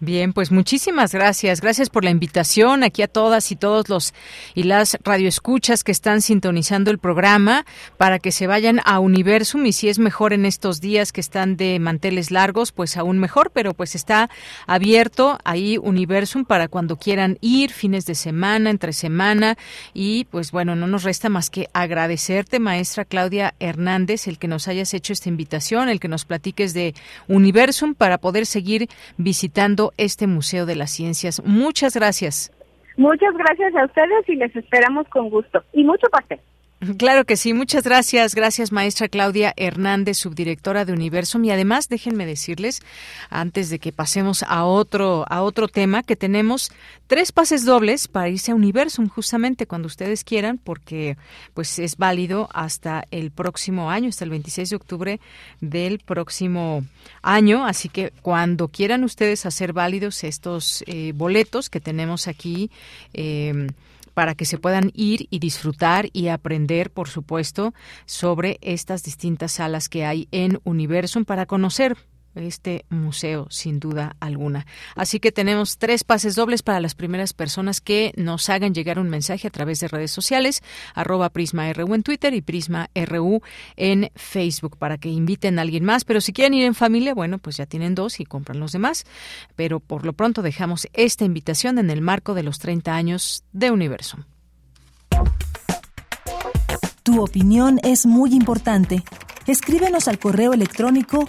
Bien, pues muchísimas gracias. Gracias por la invitación aquí a todas y todos los y las radioescuchas que están sintonizando el programa para que se vayan a Universum y si es mejor en estos días que están de manteles largos, pues aún mejor, pero pues está abierto ahí Universum para cuando quieran ir, fines de semana, entre semana y pues bueno, no nos resta más que agradecerte, maestra Claudia Hernández, el que nos hayas hecho esta invitación, el que nos platiques de Universum para poder seguir visitando este Museo de las Ciencias. Muchas gracias. Muchas gracias a ustedes y les esperamos con gusto. Y mucho pastel. Claro que sí, muchas gracias. Gracias, maestra Claudia Hernández, subdirectora de Universum. Y además, déjenme decirles, antes de que pasemos a otro, a otro tema, que tenemos tres pases dobles para irse a Universum, justamente cuando ustedes quieran, porque pues es válido hasta el próximo año, hasta el 26 de octubre del próximo año. Así que cuando quieran ustedes hacer válidos estos eh, boletos que tenemos aquí, eh, para que se puedan ir y disfrutar y aprender, por supuesto, sobre estas distintas salas que hay en Universum para conocer este museo, sin duda alguna. Así que tenemos tres pases dobles para las primeras personas que nos hagan llegar un mensaje a través de redes sociales, arroba PrismaRU en Twitter y PrismaRU en Facebook, para que inviten a alguien más. Pero si quieren ir en familia, bueno, pues ya tienen dos y compran los demás. Pero por lo pronto dejamos esta invitación en el marco de los 30 años de Universo. Tu opinión es muy importante. Escríbenos al correo electrónico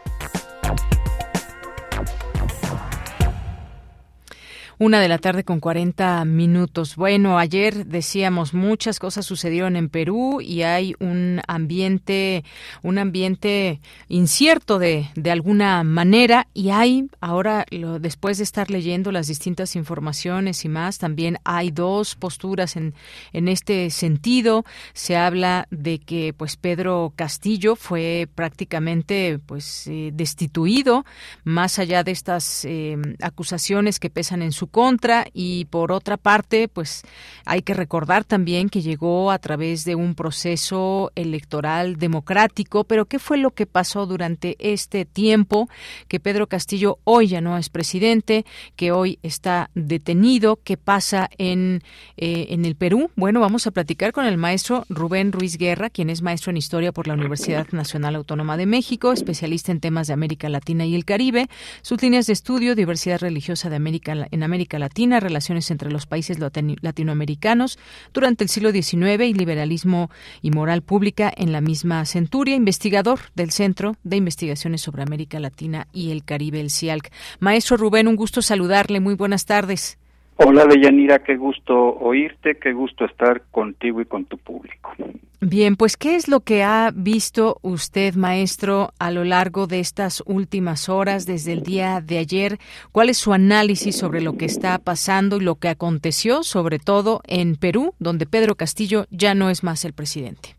Una de la tarde con 40 minutos. Bueno, ayer decíamos muchas cosas sucedieron en Perú y hay un ambiente, un ambiente incierto de, de alguna manera y hay ahora lo, después de estar leyendo las distintas informaciones y más, también hay dos posturas en, en este sentido. Se habla de que pues Pedro Castillo fue prácticamente pues eh, destituido más allá de estas eh, acusaciones que pesan en su contra y por otra parte, pues hay que recordar también que llegó a través de un proceso electoral democrático, pero ¿qué fue lo que pasó durante este tiempo que Pedro Castillo hoy ya no es presidente, que hoy está detenido? ¿Qué pasa en, eh, en el Perú? Bueno, vamos a platicar con el maestro Rubén Ruiz Guerra, quien es maestro en historia por la Universidad Nacional Autónoma de México, especialista en temas de América Latina y el Caribe, sus líneas de estudio, diversidad religiosa de América en América América Latina, relaciones entre los países latinoamericanos durante el siglo XIX y liberalismo y moral pública en la misma centuria, investigador del Centro de Investigaciones sobre América Latina y el Caribe, el CIALC. Maestro Rubén, un gusto saludarle. Muy buenas tardes. Hola, Deyanira, qué gusto oírte, qué gusto estar contigo y con tu público. Bien, pues ¿qué es lo que ha visto usted, maestro, a lo largo de estas últimas horas, desde el día de ayer? ¿Cuál es su análisis sobre lo que está pasando y lo que aconteció, sobre todo en Perú, donde Pedro Castillo ya no es más el presidente?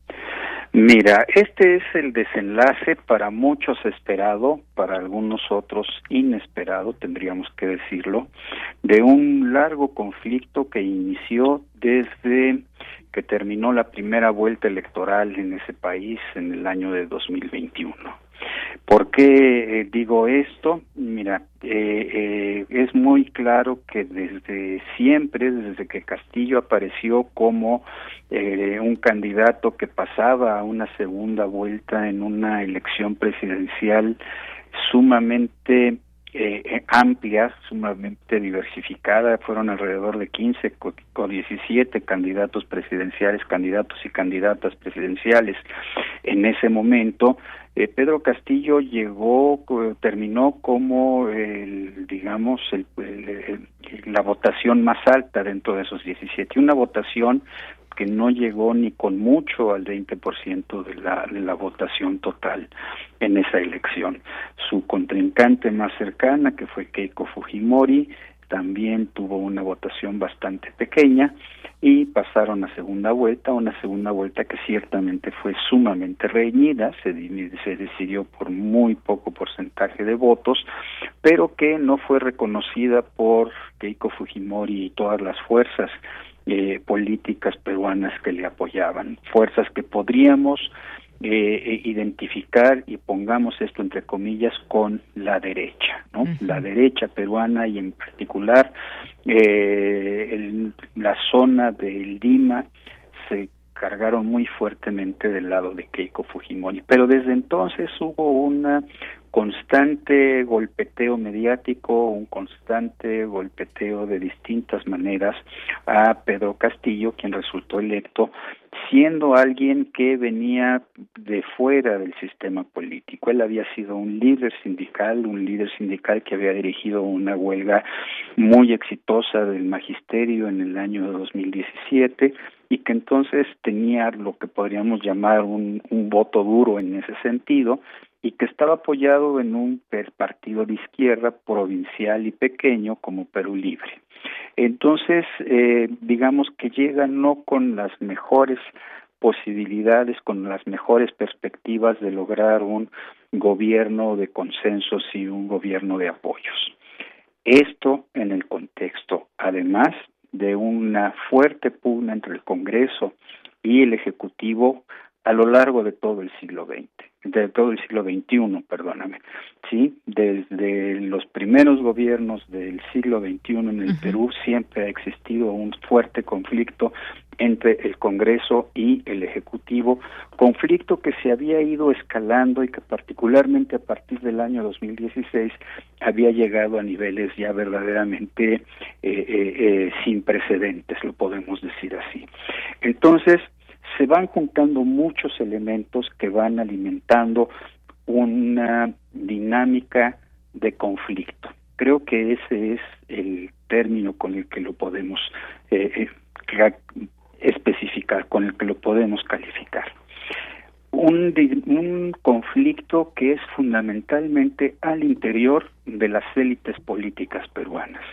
Mira, este es el desenlace para muchos esperado, para algunos otros inesperado, tendríamos que decirlo, de un largo conflicto que inició desde que terminó la primera vuelta electoral en ese país en el año de 2021. ¿Por qué eh, digo esto? Mira, eh, eh, es muy claro que desde siempre, desde que Castillo apareció como un candidato que pasaba a una segunda vuelta en una elección presidencial sumamente eh, amplia, sumamente diversificada, fueron alrededor de 15 o 17 candidatos presidenciales, candidatos y candidatas presidenciales en ese momento. Eh, Pedro Castillo llegó, terminó como, el, digamos, la votación más alta dentro de esos 17, una votación que no llegó ni con mucho al 20% de de la votación total en esa elección. Su contrincante más cercana, que fue Keiko Fujimori, también tuvo una votación bastante pequeña y pasaron a segunda vuelta, una segunda vuelta que ciertamente fue sumamente reñida, se, se decidió por muy poco porcentaje de votos, pero que no fue reconocida por Keiko Fujimori y todas las fuerzas eh, políticas peruanas que le apoyaban, fuerzas que podríamos eh, identificar y pongamos esto entre comillas con la derecha, ¿no? La derecha peruana y en particular eh, la zona de Lima se cargaron muy fuertemente del lado de Keiko Fujimori, pero desde entonces hubo una constante golpeteo mediático, un constante golpeteo de distintas maneras a Pedro Castillo, quien resultó electo siendo alguien que venía de fuera del sistema político. Él había sido un líder sindical, un líder sindical que había dirigido una huelga muy exitosa del magisterio en el año 2017 y que entonces tenía lo que podríamos llamar un, un voto duro en ese sentido y que estaba apoyado en un partido de izquierda provincial y pequeño como Perú Libre. Entonces, eh, digamos que llega no con las mejores posibilidades, con las mejores perspectivas de lograr un gobierno de consensos y un gobierno de apoyos. Esto en el contexto, además de una fuerte pugna entre el Congreso y el Ejecutivo a lo largo de todo el siglo XX, de todo el siglo XXI, perdóname, sí, desde los primeros gobiernos del siglo XXI en el Perú siempre ha existido un fuerte conflicto entre el Congreso y el Ejecutivo, conflicto que se había ido escalando y que particularmente a partir del año 2016 había llegado a niveles ya verdaderamente eh, eh, eh, sin precedentes, lo podemos decir así. Entonces, se van juntando muchos elementos que van alimentando una dinámica de conflicto. Creo que ese es el término con el que lo podemos eh, eh, especificar, con el que lo podemos calificar. Un, un conflicto que es fundamentalmente al interior de las élites políticas peruanas.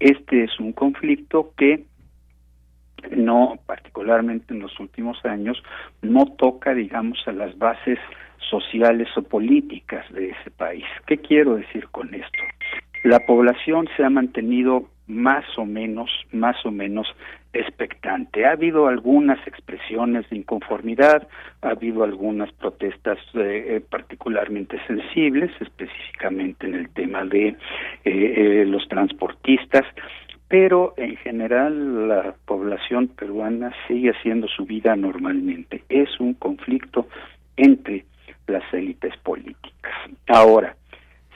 Este es un conflicto que no, particularmente en los últimos años, no toca, digamos, a las bases sociales o políticas de ese país. ¿Qué quiero decir con esto? La población se ha mantenido más o menos, más o menos expectante. Ha habido algunas expresiones de inconformidad, ha habido algunas protestas eh, eh, particularmente sensibles, específicamente en el tema de eh, los transportistas, pero en general la población peruana sigue haciendo su vida normalmente. Es un conflicto entre las élites políticas. Ahora,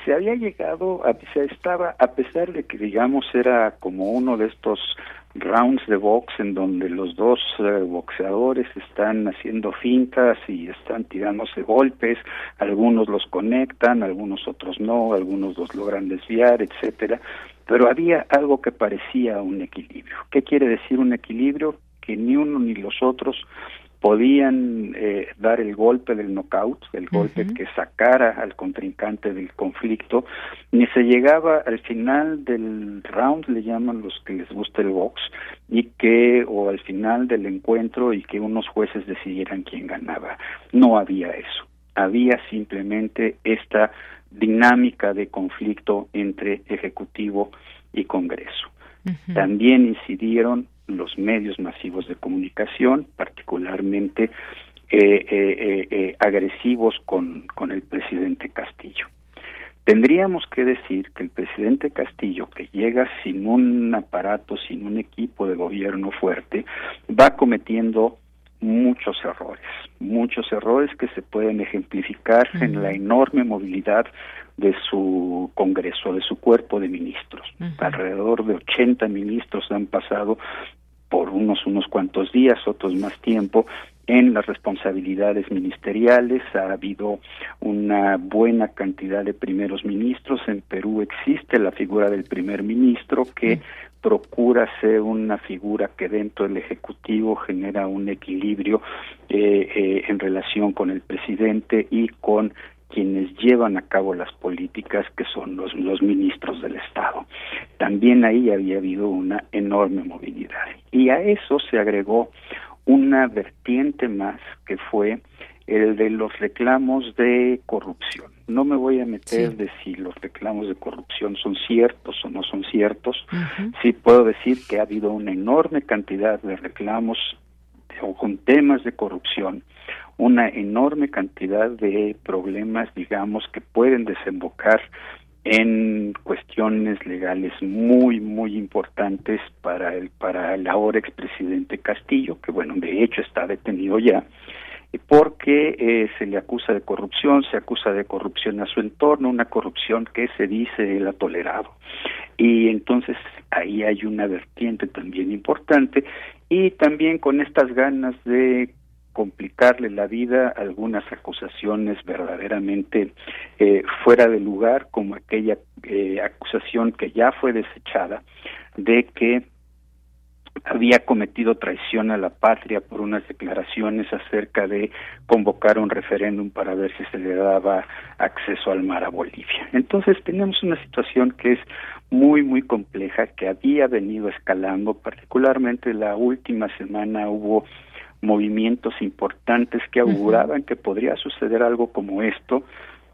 se había llegado, a, se estaba, a pesar de que digamos era como uno de estos rounds de box en donde los dos eh, boxeadores están haciendo fintas y están tirándose golpes, algunos los conectan, algunos otros no, algunos los logran desviar, etcétera, pero había algo que parecía un equilibrio. ¿Qué quiere decir un equilibrio? Que ni uno ni los otros podían eh, dar el golpe del knockout, el golpe que sacara al contrincante del conflicto, ni se llegaba al final del round, le llaman los que les gusta el box, y que, o al final del encuentro y que unos jueces decidieran quién ganaba. No había eso. Había simplemente esta dinámica de conflicto entre Ejecutivo y Congreso. También incidieron los medios masivos de comunicación, particularmente eh, eh, eh, agresivos con, con el presidente Castillo. Tendríamos que decir que el presidente Castillo, que llega sin un aparato, sin un equipo de gobierno fuerte, va cometiendo muchos errores, muchos errores que se pueden ejemplificar en la enorme movilidad de su Congreso, de su cuerpo de ministros. Alrededor de 80 ministros han pasado por unos unos cuantos días, otros más tiempo, en las responsabilidades ministeriales. Ha habido una buena cantidad de primeros ministros. En Perú existe la figura del primer ministro que procura ser una figura que dentro del Ejecutivo genera un equilibrio eh, eh, en relación con el presidente y con quienes llevan a cabo las políticas que son los, los ministros del Estado. También ahí había habido una enorme movilidad. Y a eso se agregó una vertiente más que fue el de los reclamos de corrupción. No me voy a meter de si los reclamos de corrupción son ciertos o no son ciertos. Sí puedo decir que ha habido una enorme cantidad de reclamos o con temas de corrupción, una enorme cantidad de problemas, digamos, que pueden desembocar en cuestiones legales muy muy importantes para el para el ahora expresidente Castillo que bueno de hecho está detenido ya porque eh, se le acusa de corrupción, se acusa de corrupción a su entorno, una corrupción que se dice él ha tolerado. Y entonces ahí hay una vertiente también importante y también con estas ganas de complicarle la vida algunas acusaciones verdaderamente eh, fuera de lugar, como aquella eh, acusación que ya fue desechada de que había cometido traición a la patria por unas declaraciones acerca de convocar un referéndum para ver si se le daba acceso al mar a Bolivia. Entonces tenemos una situación que es muy, muy compleja, que había venido escalando, particularmente la última semana hubo movimientos importantes que auguraban que podría suceder algo como esto,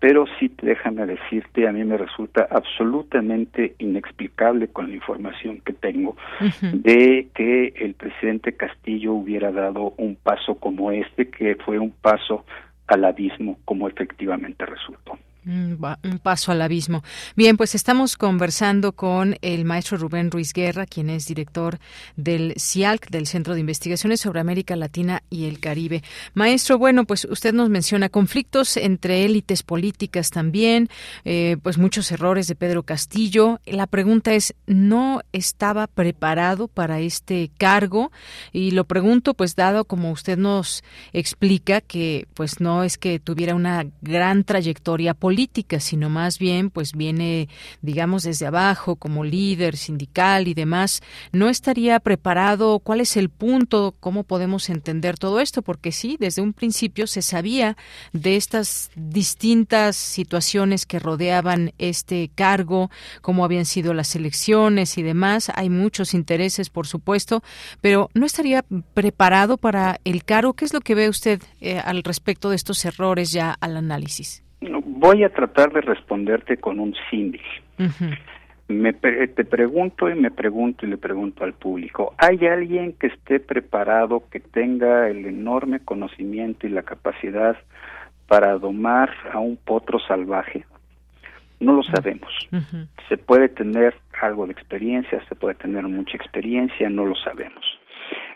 pero sí déjame decirte, a mí me resulta absolutamente inexplicable con la información que tengo de que el presidente Castillo hubiera dado un paso como este, que fue un paso al abismo, como efectivamente resultó. Un paso al abismo. Bien, pues estamos conversando con el maestro Rubén Ruiz Guerra, quien es director del CIALC, del Centro de Investigaciones sobre América Latina y el Caribe. Maestro, bueno, pues usted nos menciona conflictos entre élites políticas también, eh, pues muchos errores de Pedro Castillo. La pregunta es, ¿no estaba preparado para este cargo? Y lo pregunto, pues dado como usted nos explica que pues no es que tuviera una gran trayectoria política, política, sino más bien pues viene, digamos, desde abajo como líder sindical y demás, no estaría preparado. ¿Cuál es el punto? ¿Cómo podemos entender todo esto? Porque sí, desde un principio se sabía de estas distintas situaciones que rodeaban este cargo, cómo habían sido las elecciones y demás. Hay muchos intereses, por supuesto, pero no estaría preparado para el cargo. ¿Qué es lo que ve usted eh, al respecto de estos errores ya al análisis? Voy a tratar de responderte con un símil. me, te pregunto y me pregunto y le pregunto al público, ¿hay alguien que esté preparado, que tenga el enorme conocimiento y la capacidad para domar a un potro salvaje? No lo sabemos. Se puede tener algo de experiencia, se puede tener mucha experiencia, no lo sabemos.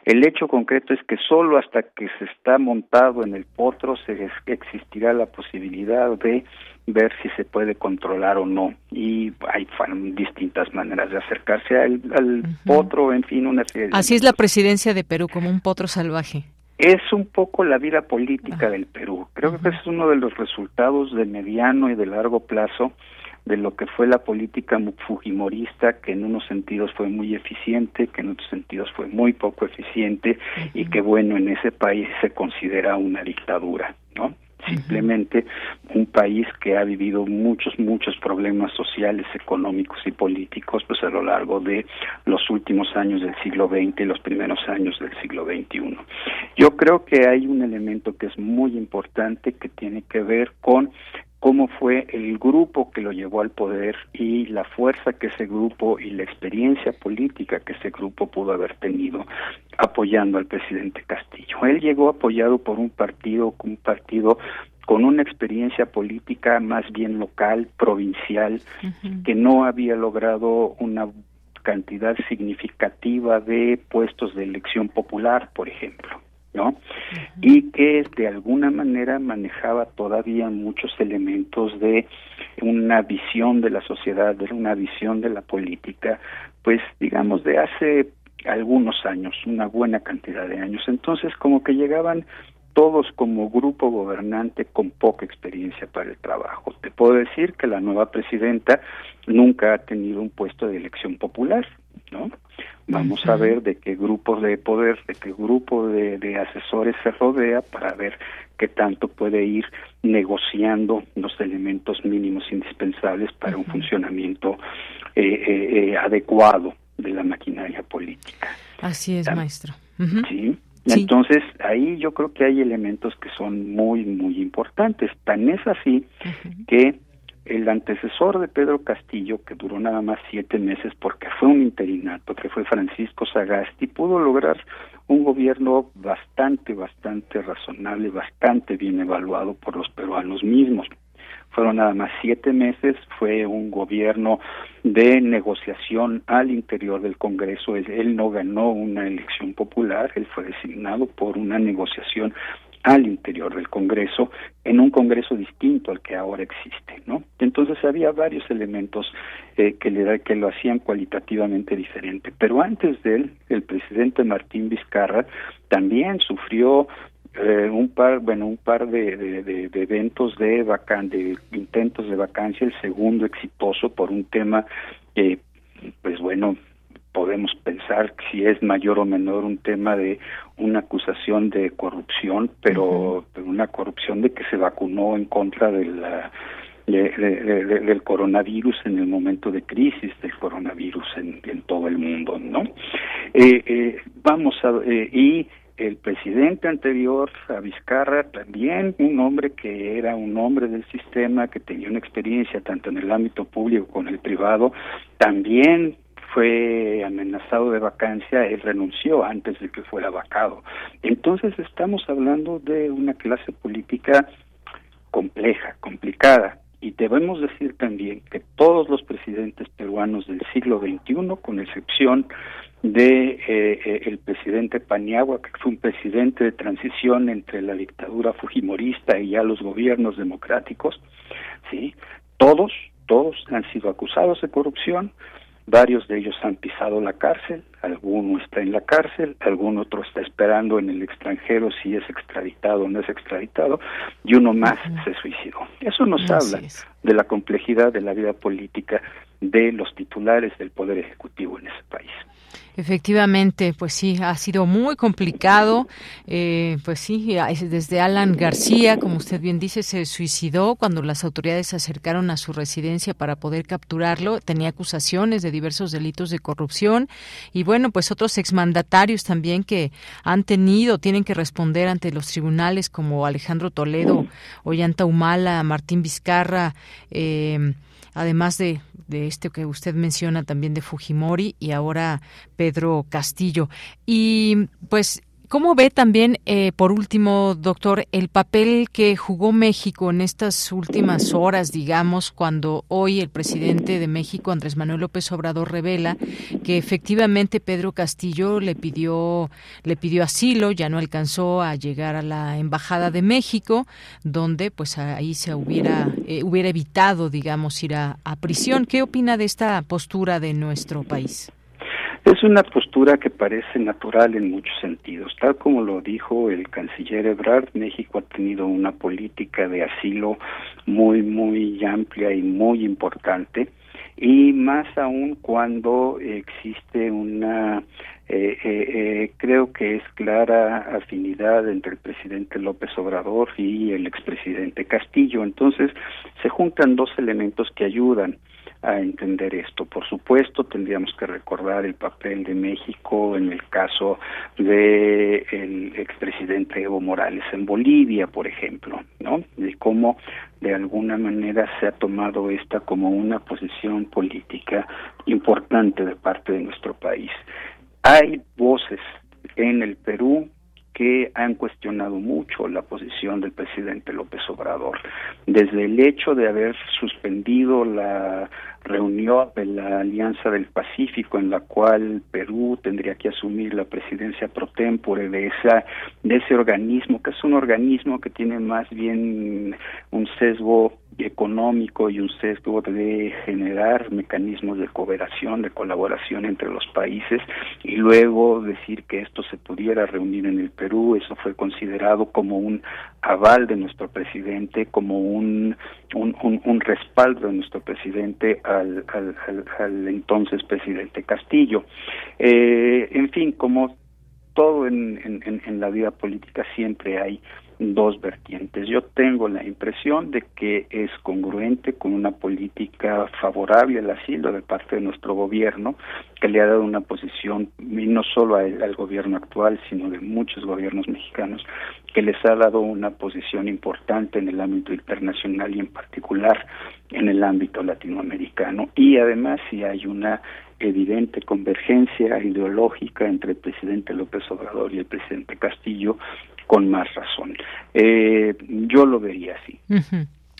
El hecho concreto es que solo hasta que se está montado en el potro se existirá la posibilidad de ver si se puede controlar o no. Y hay distintas maneras de acercarse al, potro, en fin, una serie Así es la presidencia de Perú, como un potro salvaje. Es un poco la vida política del Perú. Creo que es uno de los resultados de mediano y de largo plazo de lo que fue la política fujimorista, que en unos sentidos fue muy eficiente, que en otros sentidos fue muy poco eficiente y que bueno, en ese país se considera una dictadura, ¿no? Simplemente un país que ha vivido muchos, muchos problemas sociales, económicos y políticos pues a lo largo de los últimos años del siglo XX y los primeros años del siglo XXI. Yo creo que hay un elemento que es muy importante que tiene que ver con cómo fue el grupo que lo llevó al poder y la fuerza que ese grupo y la experiencia política que ese grupo pudo haber tenido apoyando al presidente Castillo. Él llegó apoyado por un partido, un partido con una experiencia política más bien local, provincial, que no había logrado una cantidad significativa de puestos de elección popular, por ejemplo. ¿No? Y que de alguna manera manejaba todavía muchos elementos de una visión de la sociedad, de una visión de la política, pues digamos de hace algunos años, una buena cantidad de años. Entonces como que llegaban todos como grupo gobernante con poca experiencia para el trabajo. Te puedo decir que la nueva presidenta nunca ha tenido un puesto de elección popular, ¿no? Vamos a ver de qué grupos de poder, de qué grupo de, asesores se rodea para ver qué tanto puede ir negociando los elementos mínimos indispensables para un funcionamiento eh, eh, eh, adecuado de la maquinaria política. Así es, maestro. Sí. Entonces, ahí yo creo que hay elementos que son muy, muy importantes. Tan es así que el antecesor de Pedro Castillo, que duró nada más siete meses porque fue un interinato, que fue Francisco Sagasti, pudo lograr un gobierno bastante, bastante razonable, bastante bien evaluado por los peruanos mismos. Fueron nada más siete meses, fue un gobierno de negociación al interior del Congreso. Él no ganó una elección popular, él fue designado por una negociación al interior del Congreso en un Congreso distinto al que ahora existe, ¿no? Entonces había varios elementos eh, que le que lo hacían cualitativamente diferente. Pero antes de él, el presidente Martín Vizcarra también sufrió eh, un par, bueno, un par de, eventos de vacan, de intentos de vacancia, el segundo exitoso por un tema, eh, pues bueno, podemos pensar si es mayor o menor un tema de una acusación de corrupción, pero una corrupción de que se vacunó en contra de la del coronavirus en el momento de crisis del coronavirus en, en todo el mundo, ¿no? Eh, eh, vamos a eh, y el presidente anterior a Vizcarra también un hombre que era un hombre del sistema que tenía una experiencia tanto en el ámbito público como en el privado también fue amenazado de vacancia, él renunció antes de que fuera vacado. Entonces estamos hablando de una clase política compleja, complicada. Y debemos decir también que todos los presidentes peruanos del siglo XXI, con excepción de eh, eh, el presidente Paniagua, que fue un presidente de transición entre la dictadura fujimorista y ya los gobiernos democráticos, sí, todos, todos han sido acusados de corrupción, Varios de ellos han pisado la cárcel, alguno está en la cárcel, algún otro está esperando en el extranjero si es extraditado o no es extraditado, y uno más se suicidó. Eso nos habla de la complejidad de la vida política de los titulares del Poder Ejecutivo en ese país. Efectivamente, pues sí, ha sido muy complicado. Eh, pues sí, desde Alan García, como usted bien dice, se suicidó cuando las autoridades se acercaron a su residencia para poder capturarlo. Tenía acusaciones de diversos delitos de corrupción. Y bueno, pues otros exmandatarios también que han tenido, tienen que responder ante los tribunales, como Alejandro Toledo, Ollanta Humala, Martín Vizcarra. Eh, además de, de este que usted menciona también de Fujimori y ahora Pedro Castillo. Y pues ¿Cómo ve también, eh, por último, doctor, el papel que jugó México en estas últimas horas, digamos, cuando hoy el presidente de México, Andrés Manuel López Obrador, revela que efectivamente Pedro Castillo le pidió, le pidió asilo, ya no alcanzó a llegar a la embajada de México, donde pues ahí se hubiera, eh, hubiera evitado, digamos, ir a prisión. ¿Qué opina de esta postura de nuestro país? Es una postura que parece natural en muchos sentidos. Tal como lo dijo el canciller Ebrard, México ha tenido una política de asilo muy, muy amplia y muy importante, y más aún cuando existe una, eh, eh, eh, creo que es clara afinidad entre el presidente López Obrador y el expresidente Castillo. Entonces, se juntan dos elementos que ayudan a entender esto. Por supuesto, tendríamos que recordar el papel de México en el caso de el expresidente Evo Morales en Bolivia, por ejemplo, ¿no? De cómo de alguna manera se ha tomado esta como una posición política importante de parte de nuestro país. Hay voces en el Perú que han cuestionado mucho la posición del presidente López Obrador. Desde el hecho de haber suspendido la reunión de la Alianza del Pacífico en la cual Perú tendría que asumir la presidencia pro tempore de esa de ese organismo que es un organismo que tiene más bien un sesgo económico y un sesgo de generar mecanismos de cooperación, de colaboración entre los países y luego decir que esto se pudiera reunir en el Perú, eso fue considerado como un aval de nuestro presidente, como un, un, respaldo de nuestro presidente al, al, entonces presidente Castillo. Eh, en fin, como todo en, en, en la vida política siempre hay dos vertientes. Yo tengo la impresión de que es congruente con una política favorable al asilo de parte de nuestro gobierno, que le ha dado una posición, no solo al gobierno actual, sino de muchos gobiernos mexicanos, que les ha dado una posición importante en el ámbito internacional y en particular en el ámbito latinoamericano. Y además si hay una evidente convergencia ideológica entre el presidente López Obrador y el presidente Castillo con más razón. Eh, yo lo vería así.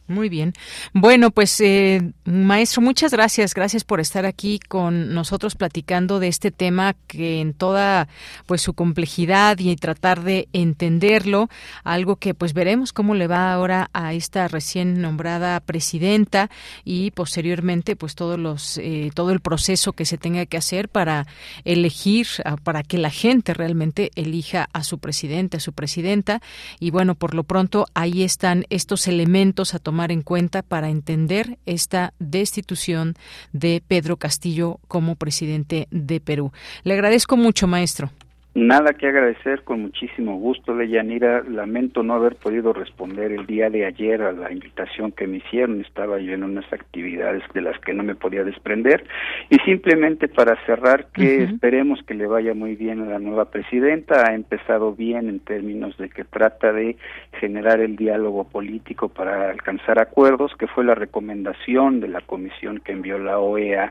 Muy bien. Bueno, pues eh, maestro, muchas gracias. Gracias por estar aquí con nosotros platicando de este tema que en toda pues su complejidad y tratar de entenderlo, algo que pues veremos cómo le va ahora a esta recién nombrada presidenta y posteriormente pues todos los eh, todo el proceso que se tenga que hacer para elegir para que la gente realmente elija a su presidente, a su presidenta y bueno, por lo pronto ahí están estos elementos a tomar en cuenta para entender esta destitución de Pedro Castillo como presidente de Perú. Le agradezco mucho, maestro. Nada que agradecer, con muchísimo gusto, Deyanira. Lamento no haber podido responder el día de ayer a la invitación que me hicieron. Estaba yo en unas actividades de las que no me podía desprender. Y simplemente para cerrar, que esperemos que le vaya muy bien a la nueva presidenta. Ha empezado bien en términos de que trata de generar el diálogo político para alcanzar acuerdos, que fue la recomendación de la comisión que envió la OEA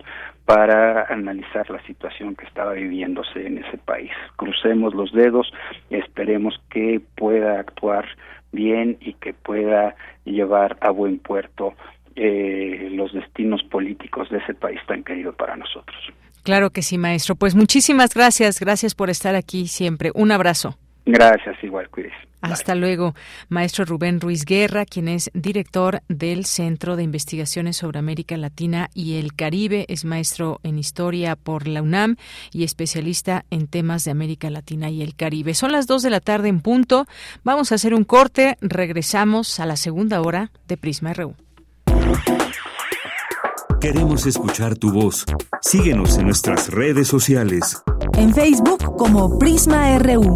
para analizar la situación que estaba viviéndose en ese país. Crucemos los dedos, esperemos que pueda actuar bien y que pueda llevar a buen puerto eh, los destinos políticos de ese país tan querido para nosotros. Claro que sí, maestro. Pues muchísimas gracias, gracias por estar aquí siempre. Un abrazo. Gracias, igual, cuídese. Hasta luego, maestro Rubén Ruiz Guerra, quien es director del Centro de Investigaciones sobre América Latina y el Caribe, es maestro en historia por la UNAM y especialista en temas de América Latina y el Caribe. Son las dos de la tarde en punto. Vamos a hacer un corte. Regresamos a la segunda hora de Prisma RU. Queremos escuchar tu voz. Síguenos en nuestras redes sociales. En Facebook como Prisma RU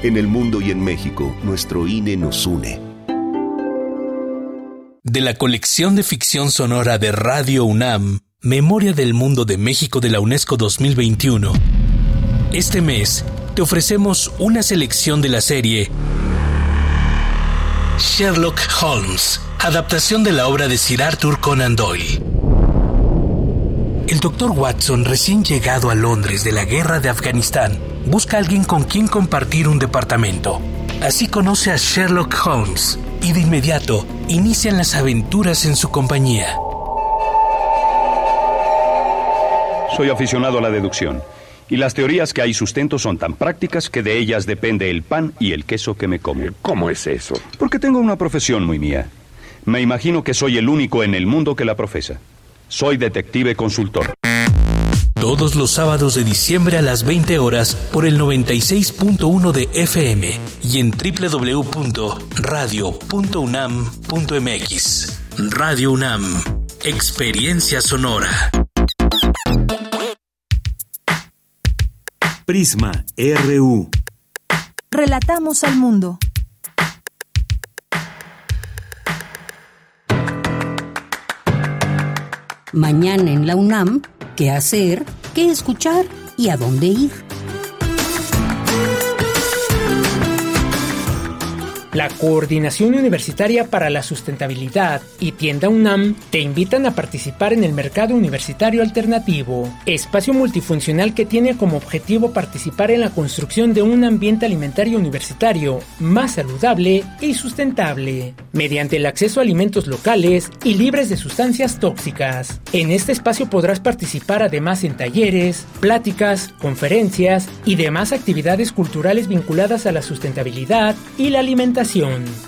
En el mundo y en México, nuestro INE nos une. De la colección de ficción sonora de Radio UNAM, Memoria del Mundo de México de la UNESCO 2021. Este mes te ofrecemos una selección de la serie Sherlock Holmes, adaptación de la obra de Sir Arthur Conan Doyle. El doctor Watson, recién llegado a Londres de la guerra de Afganistán, busca a alguien con quien compartir un departamento. Así conoce a Sherlock Holmes y de inmediato inician las aventuras en su compañía. Soy aficionado a la deducción. Y las teorías que hay sustento son tan prácticas que de ellas depende el pan y el queso que me como. ¿Cómo es eso? Porque tengo una profesión muy mía. Me imagino que soy el único en el mundo que la profesa. Soy detective consultor. Todos los sábados de diciembre a las 20 horas por el 96.1 de FM y en www.radio.unam.mx. Radio UNAM. Experiencia sonora. Prisma RU. Relatamos al mundo. Mañana en la UNAM, ¿qué hacer? ¿Qué escuchar? ¿Y a dónde ir? La Coordinación Universitaria para la Sustentabilidad y Tienda UNAM te invitan a participar en el Mercado Universitario Alternativo, espacio multifuncional que tiene como objetivo participar en la construcción de un ambiente alimentario universitario más saludable y sustentable, mediante el acceso a alimentos locales y libres de sustancias tóxicas. En este espacio podrás participar además en talleres, pláticas, conferencias y demás actividades culturales vinculadas a la sustentabilidad y la alimentación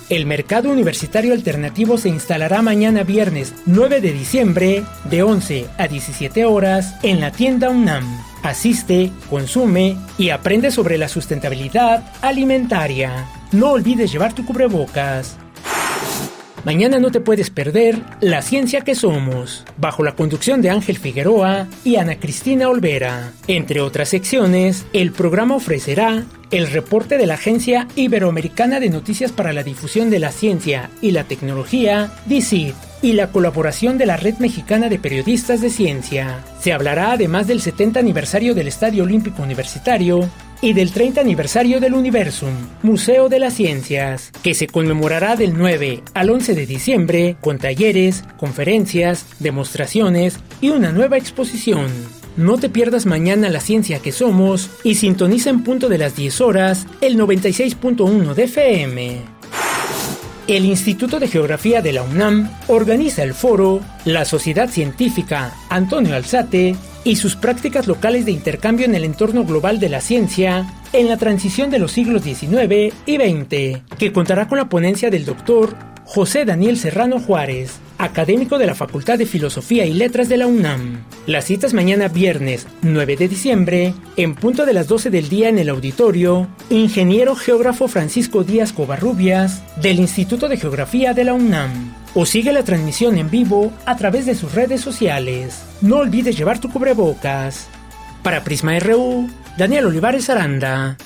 el mercado universitario alternativo se instalará mañana viernes 9 de diciembre de 11 a 17 horas en la tienda UNAM. Asiste, consume y aprende sobre la sustentabilidad alimentaria. No olvides llevar tu cubrebocas. Mañana no te puedes perder La Ciencia que Somos, bajo la conducción de Ángel Figueroa y Ana Cristina Olvera. Entre otras secciones, el programa ofrecerá el reporte de la Agencia Iberoamericana de Noticias para la Difusión de la Ciencia y la Tecnología, DICIT, y la colaboración de la Red Mexicana de Periodistas de Ciencia. Se hablará además del 70 aniversario del Estadio Olímpico Universitario y del 30 aniversario del Universum, Museo de las Ciencias, que se conmemorará del 9 al 11 de diciembre con talleres, conferencias, demostraciones y una nueva exposición. No te pierdas mañana la ciencia que somos y sintoniza en punto de las 10 horas el 96.1 de FM el Instituto de Geografía de la UNAM organiza el foro La Sociedad Científica Antonio Alzate y sus prácticas locales de intercambio en el entorno global de la ciencia en la transición de los siglos XIX y XX, que contará con la ponencia del doctor José Daniel Serrano Juárez, académico de la Facultad de Filosofía y Letras de la UNAM. Las citas mañana viernes 9 de diciembre, en punto de las 12 del día en el auditorio, ingeniero geógrafo Francisco Díaz Covarrubias, del Instituto de Geografía de la UNAM. O sigue la transmisión en vivo a través de sus redes sociales. No olvides llevar tu cubrebocas. Para Prisma RU, Daniel Olivares Aranda.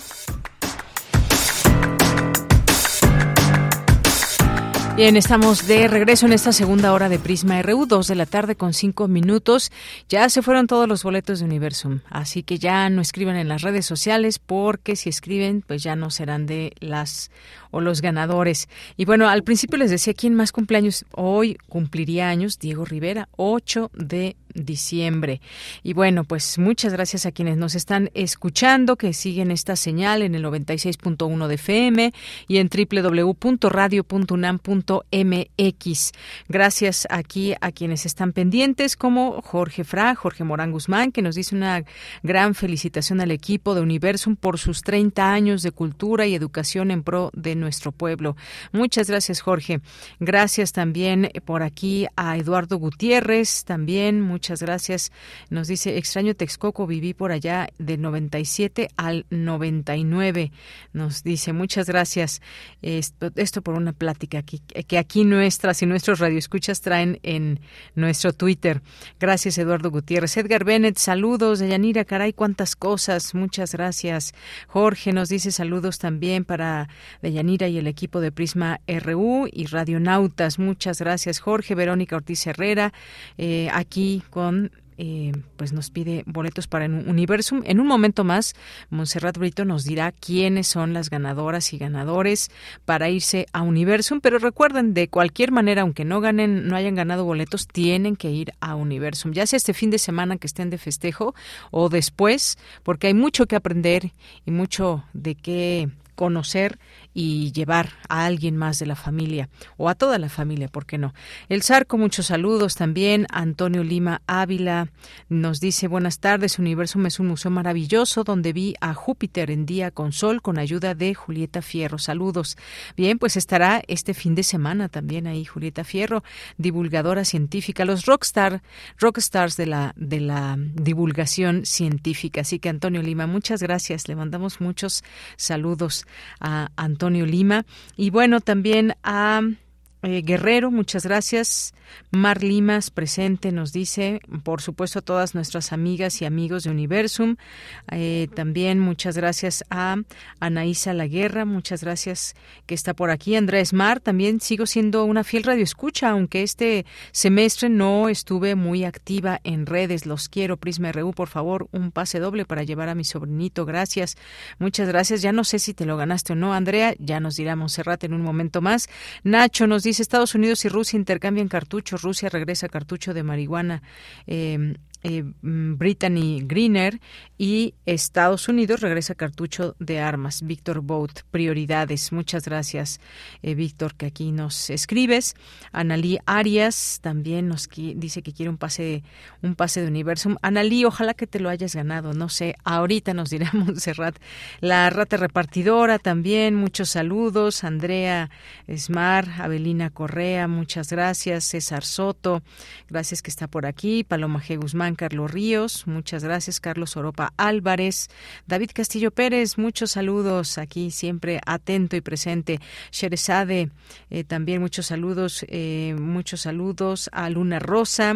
Bien, estamos de regreso en esta segunda hora de Prisma RU, dos de la tarde con cinco minutos. Ya se fueron todos los boletos de Universum, así que ya no escriban en las redes sociales porque si escriben, pues ya no serán de las o los ganadores. Y bueno, al principio les decía quién más cumpleaños. Hoy cumpliría años Diego Rivera, 8 de diciembre. Y bueno, pues muchas gracias a quienes nos están escuchando, que siguen esta señal en el 96.1 de FM y en www.radio.unam.mx. Gracias aquí a quienes están pendientes, como Jorge Fra, Jorge Morán Guzmán, que nos dice una gran felicitación al equipo de Universum por sus 30 años de cultura y educación en pro de nuestro pueblo. Muchas gracias, Jorge. Gracias también por aquí a Eduardo Gutiérrez, también muchas gracias. Nos dice, extraño Texcoco, viví por allá del 97 al 99. Nos dice, muchas gracias. Esto, por una plática que aquí nuestras y nuestros radioescuchas traen en nuestro Twitter. Gracias, Eduardo Gutiérrez. Edgar Bennett, saludos. Yanira, caray, cuántas cosas. Muchas gracias. Jorge nos dice saludos también para Deyanira y el equipo de Prisma RU y Radionautas. Muchas gracias, Jorge. Verónica Ortiz Herrera, eh, aquí con eh, pues nos pide boletos para Universum. En un momento más, Monserrat Brito nos dirá quiénes son las ganadoras y ganadores para irse a Universum. Pero recuerden, de cualquier manera, aunque no ganen, no hayan ganado boletos, tienen que ir a Universum, ya sea este fin de semana que estén de festejo o después, porque hay mucho que aprender y mucho de qué conocer y llevar a alguien más de la familia o a toda la familia, ¿por qué no? El Zarco, muchos saludos también. Antonio Lima Ávila nos dice buenas tardes. Universum es un museo maravilloso donde vi a Júpiter en día con sol con ayuda de Julieta Fierro. Saludos. Bien, pues estará este fin de semana también ahí Julieta Fierro, divulgadora científica, los rockstar, rockstars de la de la divulgación científica. Así que Antonio Lima, muchas gracias. Le mandamos muchos saludos a Antonio Lima y bueno, también a eh, Guerrero, muchas gracias. Mar Limas, presente, nos dice, por supuesto, a todas nuestras amigas y amigos de Universum. Eh, también muchas gracias a Anaísa Laguerra, muchas gracias que está por aquí. Andrés Mar, también sigo siendo una fiel radioescucha, aunque este semestre no estuve muy activa en redes. Los quiero, Prisma RU, por favor, un pase doble para llevar a mi sobrinito. Gracias, muchas gracias. Ya no sé si te lo ganaste o no, Andrea, ya nos dirá Monserrat en un momento más. Nacho nos dice, Estados Unidos y Rusia intercambian Rusia regresa cartucho de marihuana. Eh, eh, mm, Brittany Greener y Estados Unidos regresa cartucho de armas. Víctor Bout, prioridades. Muchas gracias, eh, Víctor, que aquí nos escribes. Analí Arias también nos dice que quiere un pase, un pase de Universum. Analí, ojalá que te lo hayas ganado. No sé, ahorita nos dirá Montserrat. La rata repartidora también, muchos saludos. Andrea Esmar, Abelina Correa, muchas gracias. César Soto, gracias que está por aquí. Paloma G. Guzmán, Carlos Ríos, muchas gracias, Carlos Oropa Álvarez, David Castillo Pérez, muchos saludos aquí, siempre atento y presente. Sherezade, eh, también muchos saludos, eh, muchos saludos a Luna Rosa.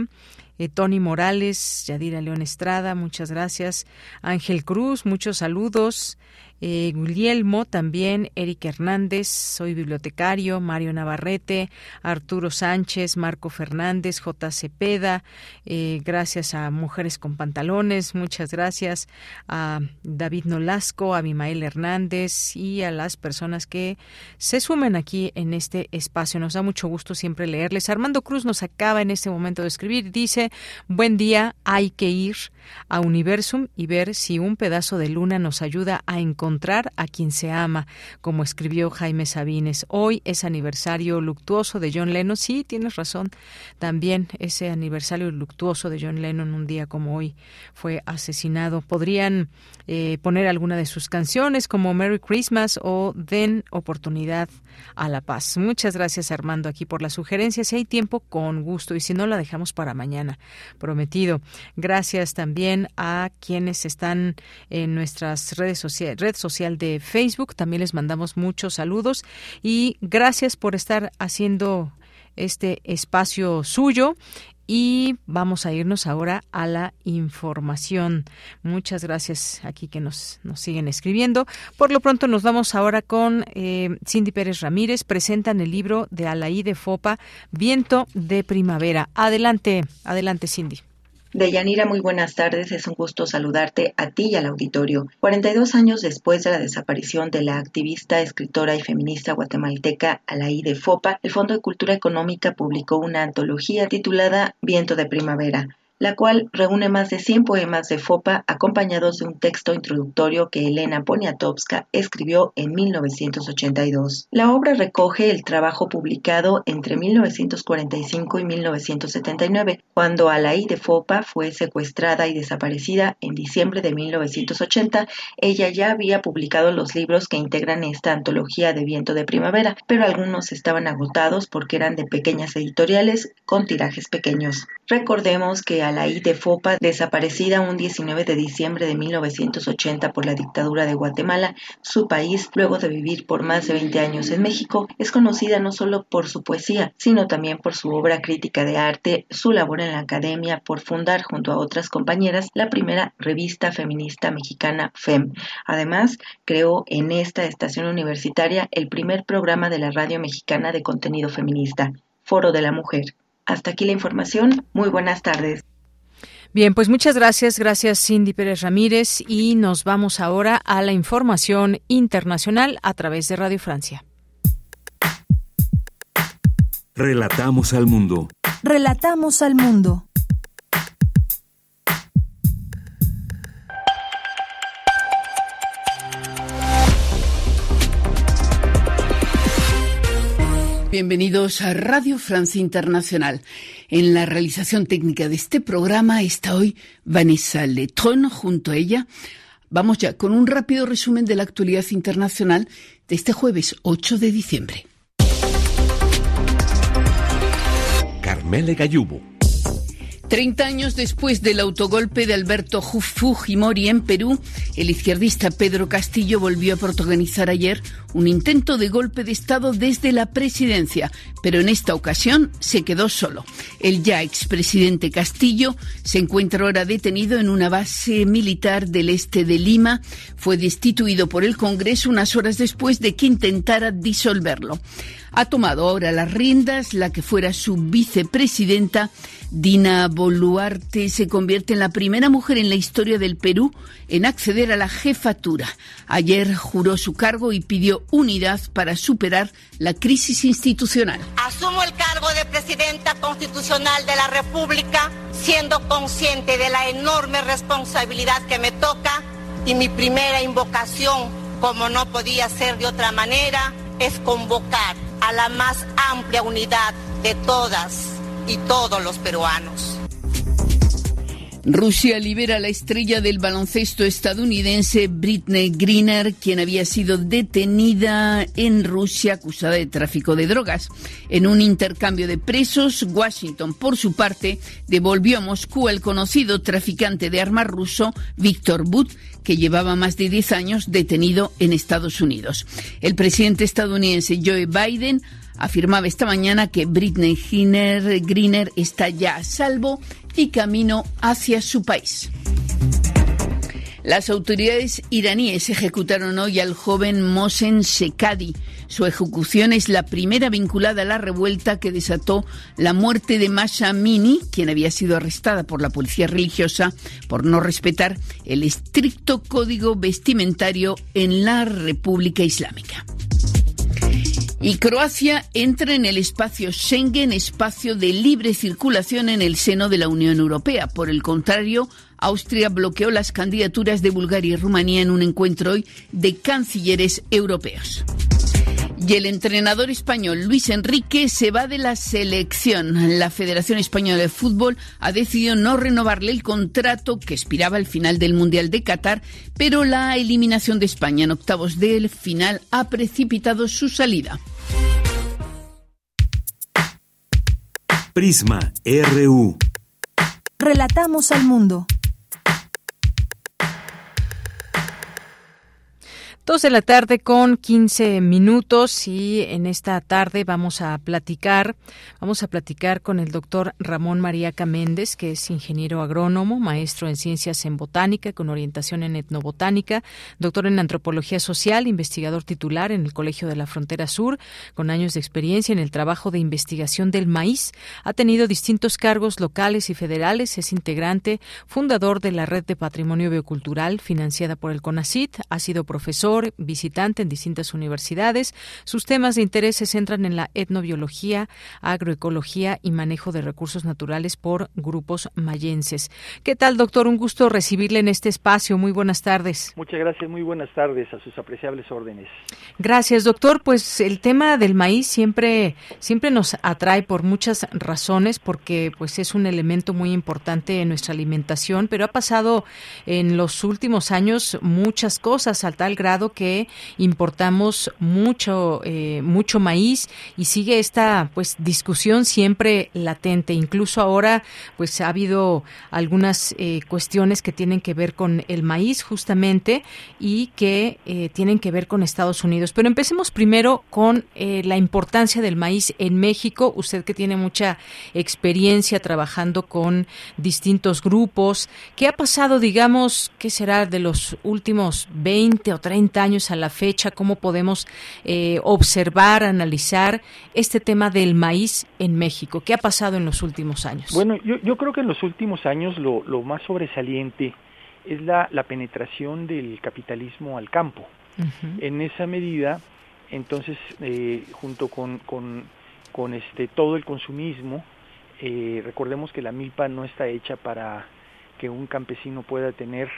Eh, Tony Morales, Yadira León Estrada, muchas gracias. Ángel Cruz, muchos saludos. Eh, Guglielmo también, Eric Hernández, soy bibliotecario, Mario Navarrete, Arturo Sánchez, Marco Fernández, J. Cepeda, eh, gracias a Mujeres con Pantalones, muchas gracias a David Nolasco, a Abimael Hernández y a las personas que se sumen aquí en este espacio. Nos da mucho gusto siempre leerles. Armando Cruz nos acaba en este momento de escribir, dice, buen día, hay que ir a Universum y ver si un pedazo de luna nos ayuda a encontrar encontrar a quien se ama, como escribió Jaime Sabines. Hoy es aniversario luctuoso de John Lennon. Sí, tienes razón. También ese aniversario luctuoso de John Lennon, un día como hoy, fue asesinado. Podrían eh, poner alguna de sus canciones como Merry Christmas o Den Oportunidad a la Paz. Muchas gracias, Armando, aquí por la sugerencia. Si hay tiempo, con gusto. Y si no, la dejamos para mañana. Prometido. Gracias también a quienes están en nuestras redes sociales social de Facebook. También les mandamos muchos saludos y gracias por estar haciendo este espacio suyo y vamos a irnos ahora a la información. Muchas gracias aquí que nos, nos siguen escribiendo. Por lo pronto nos vamos ahora con eh, Cindy Pérez Ramírez. Presentan el libro de Alaí de Fopa, Viento de Primavera. Adelante, adelante Cindy. Deyanira, muy buenas tardes. Es un gusto saludarte a ti y al auditorio. 42 años después de la desaparición de la activista, escritora y feminista guatemalteca Alaí de Fopa, el Fondo de Cultura Económica publicó una antología titulada Viento de Primavera la cual reúne más de 100 poemas de Fopa acompañados de un texto introductorio que Elena Poniatowska escribió en 1982. La obra recoge el trabajo publicado entre 1945 y 1979, cuando Alaí de Fopa fue secuestrada y desaparecida en diciembre de 1980. Ella ya había publicado los libros que integran esta antología de viento de primavera, pero algunos estaban agotados porque eran de pequeñas editoriales con tirajes pequeños. Recordemos que Alaí de Fopa, desaparecida un 19 de diciembre de 1980 por la dictadura de Guatemala, su país, luego de vivir por más de 20 años en México, es conocida no solo por su poesía, sino también por su obra crítica de arte, su labor en la academia, por fundar junto a otras compañeras la primera revista feminista mexicana FEM. Además, creó en esta estación universitaria el primer programa de la radio mexicana de contenido feminista, Foro de la Mujer. Hasta aquí la información. Muy buenas tardes. Bien, pues muchas gracias, gracias Cindy Pérez Ramírez y nos vamos ahora a la información internacional a través de Radio Francia. Relatamos al mundo. Relatamos al mundo. Bienvenidos a Radio Francia Internacional. En la realización técnica de este programa está hoy Vanessa Letron. Junto a ella vamos ya con un rápido resumen de la actualidad internacional de este jueves 8 de diciembre. Carmele Gallubo. Treinta años después del autogolpe de Alberto Fujimori en Perú, el izquierdista Pedro Castillo volvió a protagonizar ayer un intento de golpe de Estado desde la presidencia, pero en esta ocasión se quedó solo. El ya expresidente Castillo se encuentra ahora detenido en una base militar del este de Lima. Fue destituido por el Congreso unas horas después de que intentara disolverlo. Ha tomado ahora las riendas la que fuera su vicepresidenta, Dina Boluarte, se convierte en la primera mujer en la historia del Perú en acceder a la jefatura. Ayer juró su cargo y pidió unidad para superar la crisis institucional. Asumo el cargo de presidenta constitucional de la República, siendo consciente de la enorme responsabilidad que me toca y mi primera invocación, como no podía ser de otra manera, es convocar a la más amplia unidad de todas y todos los peruanos. Rusia libera a la estrella del baloncesto estadounidense Britney Greener, quien había sido detenida en Rusia acusada de tráfico de drogas. En un intercambio de presos, Washington, por su parte, devolvió a Moscú al conocido traficante de armas ruso Víctor Butt, que llevaba más de 10 años detenido en Estados Unidos. El presidente estadounidense Joe Biden afirmaba esta mañana que Britney Greener está ya a salvo y camino hacia su país. Las autoridades iraníes ejecutaron hoy al joven Mohsen Shekadi. Su ejecución es la primera vinculada a la revuelta que desató la muerte de Masha Mini, quien había sido arrestada por la policía religiosa por no respetar el estricto código vestimentario en la República Islámica. Y Croacia entra en el espacio Schengen, espacio de libre circulación en el seno de la Unión Europea. Por el contrario, Austria bloqueó las candidaturas de Bulgaria y Rumanía en un encuentro hoy de cancilleres europeos. Y el entrenador español Luis Enrique se va de la selección. La Federación Española de Fútbol ha decidido no renovarle el contrato que expiraba al final del Mundial de Qatar, pero la eliminación de España en octavos del final ha precipitado su salida. Prisma RU. Relatamos al mundo. Dos de la tarde con 15 minutos y en esta tarde vamos a platicar, vamos a platicar con el doctor Ramón María Méndez, que es ingeniero agrónomo, maestro en ciencias en botánica con orientación en etnobotánica, doctor en antropología social, investigador titular en el Colegio de la Frontera Sur, con años de experiencia en el trabajo de investigación del maíz. Ha tenido distintos cargos locales y federales, es integrante, fundador de la Red de Patrimonio Biocultural financiada por el CONACIT, ha sido profesor visitante en distintas universidades. Sus temas de interés se centran en la etnobiología, agroecología y manejo de recursos naturales por grupos mayenses. ¿Qué tal, doctor? Un gusto recibirle en este espacio. Muy buenas tardes. Muchas gracias. Muy buenas tardes a sus apreciables órdenes. Gracias, doctor. Pues el tema del maíz siempre, siempre nos atrae por muchas razones, porque pues es un elemento muy importante en nuestra alimentación, pero ha pasado en los últimos años muchas cosas al tal grado que importamos mucho eh, mucho maíz y sigue esta pues discusión siempre latente. Incluso ahora pues ha habido algunas eh, cuestiones que tienen que ver con el maíz justamente y que eh, tienen que ver con Estados Unidos. Pero empecemos primero con la importancia del maíz en México. Usted que tiene mucha experiencia trabajando con distintos grupos, ¿qué ha pasado, digamos, qué será de los últimos 20 o 30 años a la fecha, cómo podemos eh, observar, analizar este tema del maíz en México. ¿Qué ha pasado en los últimos años? Bueno, yo, creo que en los últimos años lo, más sobresaliente es la, penetración del capitalismo al campo. En esa medida, entonces, eh, junto con, con, este, todo el consumismo, eh, recordemos que la milpa no está hecha para que un campesino pueda tener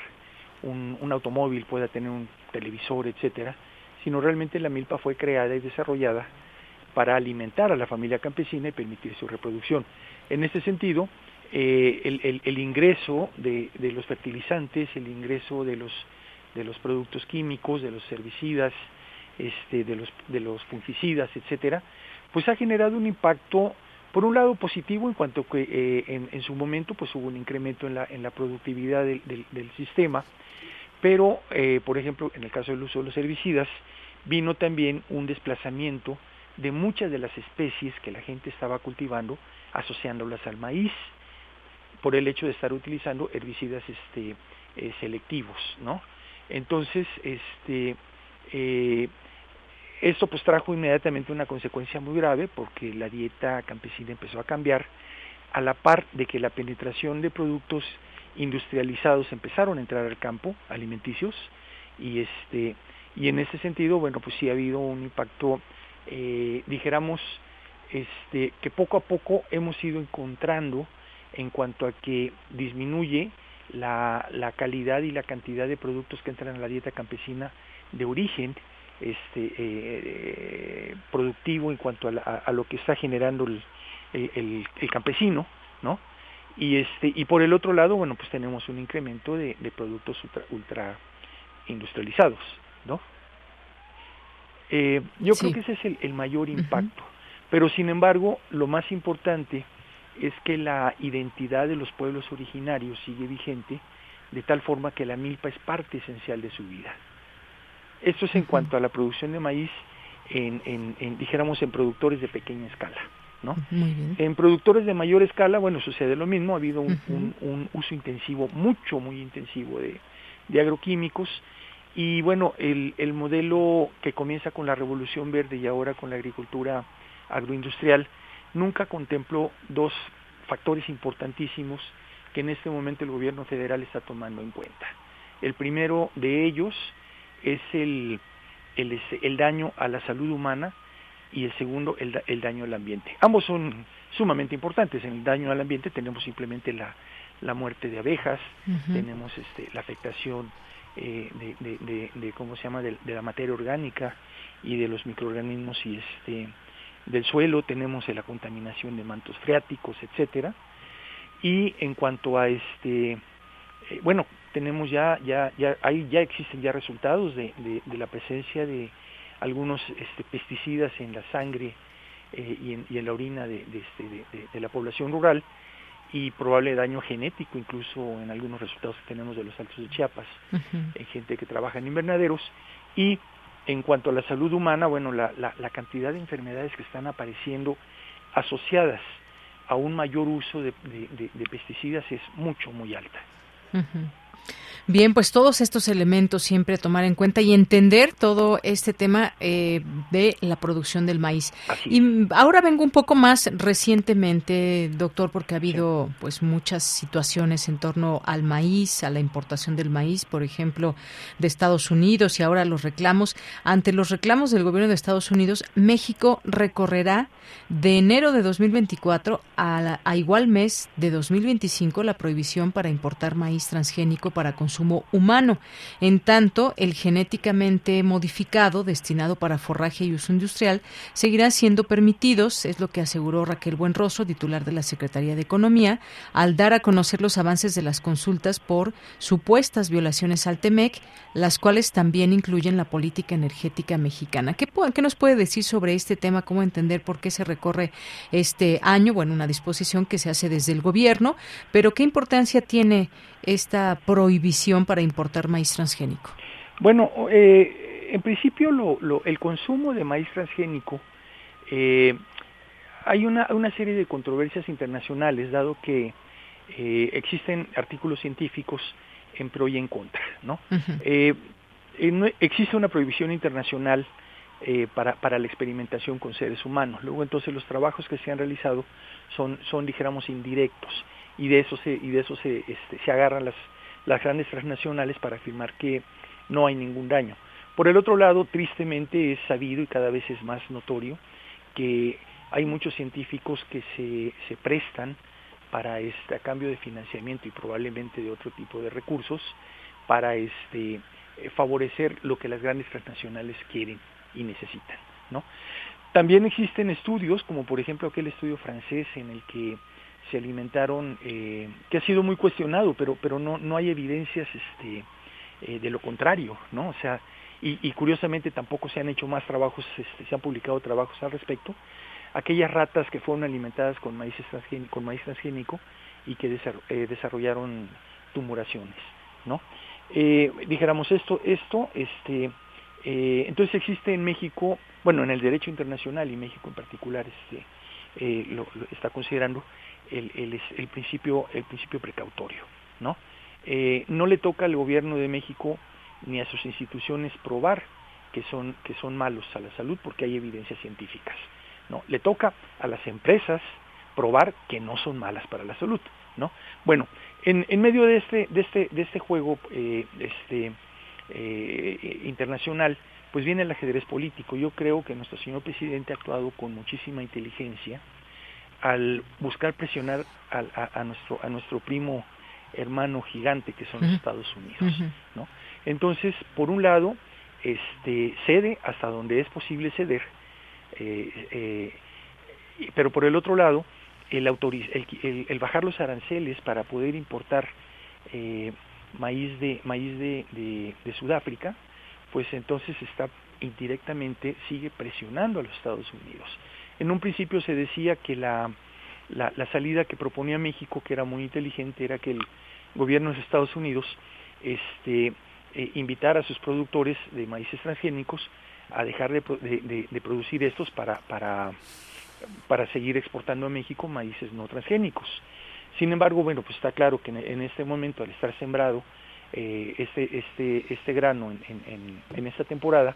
un, automóvil, pueda tener un televisor, etcétera, sino realmente la milpa fue creada y desarrollada para alimentar a la familia campesina y permitir su reproducción. En este sentido, eh, el, ingreso de, de, los fertilizantes, el ingreso de los, de los productos químicos, de los herbicidas, este, de, los, de los fungicidas, etcétera, pues ha generado un impacto, por un lado positivo, en cuanto que eh, en, en, su momento pues hubo un incremento en la, en la productividad del, del, del sistema, pero, eh, por ejemplo, en el caso del uso de los herbicidas, vino también un desplazamiento de muchas de las especies que la gente estaba cultivando, asociándolas al maíz, por el hecho de estar utilizando herbicidas este, eh, selectivos, ¿no? Entonces, este, eh, esto pues trajo inmediatamente una consecuencia muy grave porque la dieta campesina empezó a cambiar a la par de que la penetración de productos industrializados empezaron a entrar al campo alimenticios y este y en ese sentido bueno pues sí ha habido un impacto eh, dijéramos este que poco a poco hemos ido encontrando en cuanto a que disminuye la, la calidad y la cantidad de productos que entran a la dieta campesina de origen este eh, productivo en cuanto a, a, lo que está generando el, el, el campesino no y este y por el otro lado bueno pues tenemos un incremento de, de productos ultra, ultra, industrializados no eh, yo sí. creo que ese es el, el mayor impacto uh -huh. pero sin embargo lo más importante es que la identidad de los pueblos originarios sigue vigente de tal forma que la milpa es parte esencial de su vida esto es en uh -huh. cuanto a la producción de maíz en, en, en dijéramos en productores de pequeña escala ¿no? En productores de mayor escala, bueno, sucede lo mismo, ha habido un, uh -huh. un, un uso intensivo, mucho, muy intensivo de, de agroquímicos y bueno, el, el, modelo que comienza con la revolución verde y ahora con la agricultura agroindustrial nunca contempló dos factores importantísimos que en este momento el gobierno federal está tomando en cuenta. El primero de ellos es el, el, el daño a la salud humana y el segundo el, el, daño al ambiente. Ambos son sumamente importantes. En el daño al ambiente tenemos simplemente la, la muerte de abejas, uh -huh. tenemos este, la afectación eh, de, de, de, de, cómo se llama de, la materia orgánica y de los microorganismos y este del suelo, tenemos la contaminación de mantos freáticos, etcétera. Y en cuanto a este eh, bueno, tenemos ya ya ya ahí ya existen ya resultados de, de la presencia de algunos este, pesticidas en la sangre eh, y, en, y, en, la orina de, de, este, de, de, la población rural y probable daño genético incluso en algunos resultados que tenemos de los altos de Chiapas uh -huh. en gente que trabaja en invernaderos y en cuanto a la salud humana, bueno, la, la, la cantidad de enfermedades que están apareciendo asociadas a un mayor uso de, pesticidas es mucho, muy alta. Uh -huh. Bien, pues todos estos elementos siempre a tomar en cuenta y entender todo este tema eh, de la producción del maíz. Así. Y ahora vengo un poco más recientemente, doctor, porque ha habido sí. pues muchas situaciones en torno al maíz, a la importación del maíz, por ejemplo, de Estados Unidos y ahora los reclamos. Ante los reclamos del gobierno de Estados Unidos, México recorrerá de enero de 2024 a, igual mes de 2025 la prohibición para importar maíz transgénico para consumo humano. En tanto, el genéticamente modificado, destinado para forraje y uso industrial, seguirá siendo permitidos, es lo que aseguró Raquel Buenroso, titular de la Secretaría de Economía, al dar a conocer los avances de las consultas por supuestas violaciones al TEMEC, las cuales también incluyen la política energética mexicana. ¿Qué, qué nos puede decir sobre este tema? ¿Cómo entender por qué se recorre este año? Bueno, una disposición que se hace desde el gobierno, pero ¿qué importancia tiene esta prohibición para importar maíz transgénico? Bueno, eh, en principio lo, lo, el consumo de maíz transgénico, eh, hay una, una, serie de controversias internacionales, dado que eh, existen artículos científicos en pro y en contra. ¿no? Uh -huh. existe una prohibición internacional para, para la experimentación con seres humanos. Luego entonces los trabajos que se han realizado son, son dijéramos, indirectos y de eso se, y de eso se, este, se agarran las, las grandes transnacionales para afirmar que no hay ningún daño. Por el otro lado, tristemente es sabido y cada vez es más notorio que hay muchos científicos que se, se prestan para este a cambio de financiamiento y probablemente de otro tipo de recursos para este favorecer lo que las grandes transnacionales quieren y necesitan, ¿no? También existen estudios, como por ejemplo aquel estudio francés en el que se alimentaron, eh, que ha sido muy cuestionado, pero, pero no, no hay evidencias este, eh, de lo contrario, ¿no? O sea, y, curiosamente tampoco se han hecho más trabajos, este, se han publicado trabajos al respecto. Aquellas ratas que fueron alimentadas con maíz, con maíz transgénico y que eh, desarrollaron tumoraciones, ¿no? Dijéramos esto, esto, este, eh, entonces existe en México, bueno, en el derecho internacional y México en particular, este, eh, lo, está considerando el, el, principio, el principio precautorio, ¿no? Eh, no le toca al gobierno de México ni a sus instituciones probar que son, que son malos a la salud porque hay evidencias científicas. No, le toca a las empresas probar que no son malas para la salud. ¿no? Bueno, en, en medio de este, de este, de este juego este, eh, internacional, pues viene el ajedrez político. Yo creo que nuestro señor presidente ha actuado con muchísima inteligencia al buscar presionar a, a, a nuestro, a nuestro primo hermano gigante que son uh -huh. los Estados Unidos, uh -huh. ¿no? Entonces, por un lado, este, cede hasta donde es posible ceder, eh, eh, pero por el otro lado, el, el, el, el, bajar los aranceles para poder importar eh, maíz de maíz de, de, Sudáfrica, pues entonces está indirectamente sigue presionando a los Estados Unidos. En un principio se decía que la, la, salida que proponía México, que era muy inteligente, era que el gobierno de los Estados Unidos este, eh, invitar a sus productores de maíces transgénicos a dejar de, de, de producir estos para, para, para seguir exportando a México maíces no transgénicos. Sin embargo, bueno, pues está claro que en este momento, al estar sembrado eh, este, este, este grano en, en, esta temporada,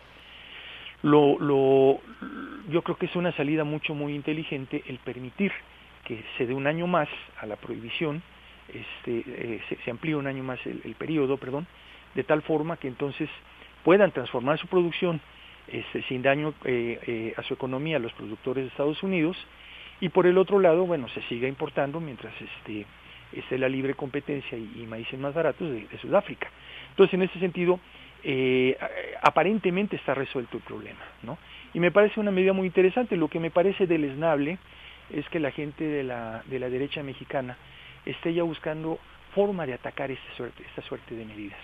lo, lo, yo creo que es una salida mucho muy inteligente el permitir que se dé un año más a la prohibición, este, eh, se, se amplíe un año más el, el periodo, perdón, de tal forma que entonces puedan transformar su producción este, sin daño eh, a su economía los productores de Estados Unidos y por el otro lado, bueno, se siga importando mientras este, esté la libre competencia y, y maíces más baratos de, de, Sudáfrica. Entonces, en ese sentido, eh, aparentemente está resuelto el problema, ¿no? Y me parece una medida muy interesante. Lo que me parece deleznable es que la gente de la, de la derecha mexicana esté ya buscando forma de atacar esta suerte, esta suerte de medidas.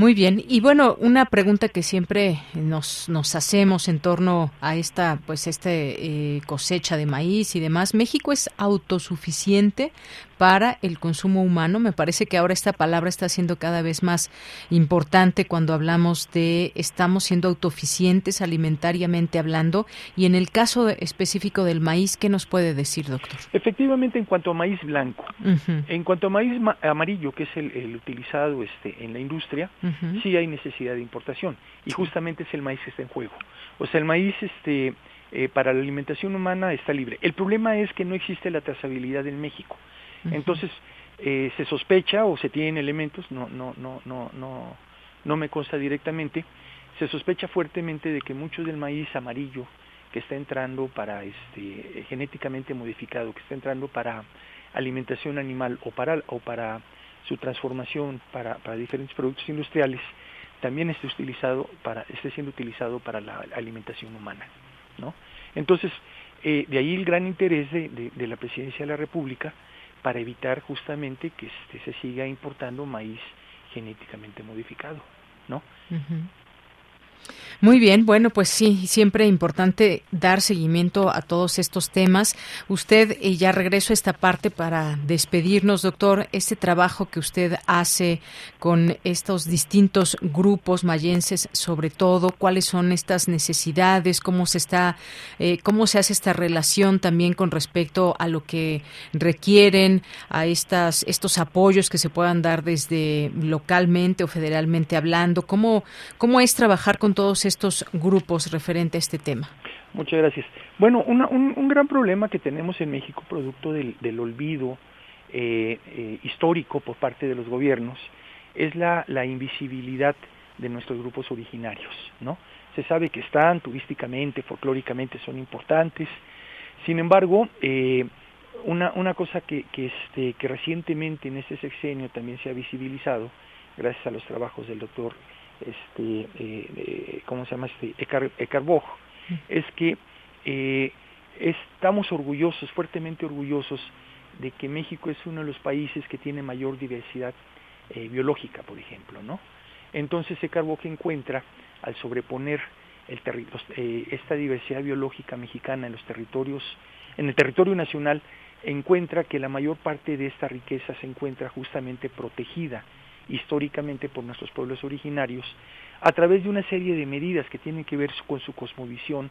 Muy bien. Y bueno, una pregunta que siempre nos, nos hacemos en torno a esta, pues, este eh, cosecha de maíz y demás. ¿México es autosuficiente para el consumo humano? Me parece que ahora esta palabra está siendo cada vez más importante cuando hablamos de estamos siendo autosuficientes alimentariamente hablando. Y en el caso específico del maíz, ¿qué nos puede decir, doctor? Efectivamente, en cuanto a maíz blanco, uh -huh. en cuanto a maíz ma amarillo, que es el, el utilizado este, en la industria, uh -huh. sí hay necesidad de importación y justamente es el maíz que está en juego. O sea, el maíz este, eh, para la alimentación humana está libre. El problema es que no existe la trazabilidad en México. Entonces, eh, se sospecha o se tienen elementos, no, no, no, no, no, no me consta directamente, se sospecha fuertemente de que mucho del maíz amarillo que está entrando para este genéticamente modificado, que está entrando para alimentación animal o para o para su transformación para, para diferentes productos industriales también esté utilizado para esté siendo utilizado para la alimentación humana no entonces eh, de ahí el gran interés de, de, la presidencia de la república para evitar justamente que este, se siga importando maíz genéticamente modificado no. Muy bien, bueno, pues sí, siempre importante dar seguimiento a todos estos temas. Usted, y ya regreso a esta parte para despedirnos, doctor, este trabajo que usted hace con estos distintos grupos mayenses, sobre todo, cuáles son estas necesidades, cómo se está, eh, cómo se hace esta relación también con respecto a lo que requieren, a estas, estos apoyos que se puedan dar desde localmente o federalmente hablando, cómo, cómo es trabajar con todos estos grupos referente a este tema? Muchas gracias. Bueno, un, gran problema que tenemos en México, producto del, olvido eh, eh, histórico por parte de los gobiernos, es la, invisibilidad de nuestros grupos originarios, ¿no? Se sabe que están turísticamente, folclóricamente son importantes, sin embargo, eh, una, cosa este, que recientemente en este sexenio también se ha visibilizado, gracias a los trabajos del doctor este, eh, ¿cómo se llama? Este, Ecar, es que eh, estamos orgullosos, fuertemente orgullosos, de que México es uno de los países que tiene mayor diversidad eh, biológica, por ejemplo, ¿no? Entonces que encuentra, al sobreponer el eh, esta diversidad biológica mexicana en los territorios, en el territorio nacional, encuentra que la mayor parte de esta riqueza se encuentra justamente protegida históricamente por nuestros pueblos originarios a través de una serie de medidas que tienen que ver con su cosmovisión,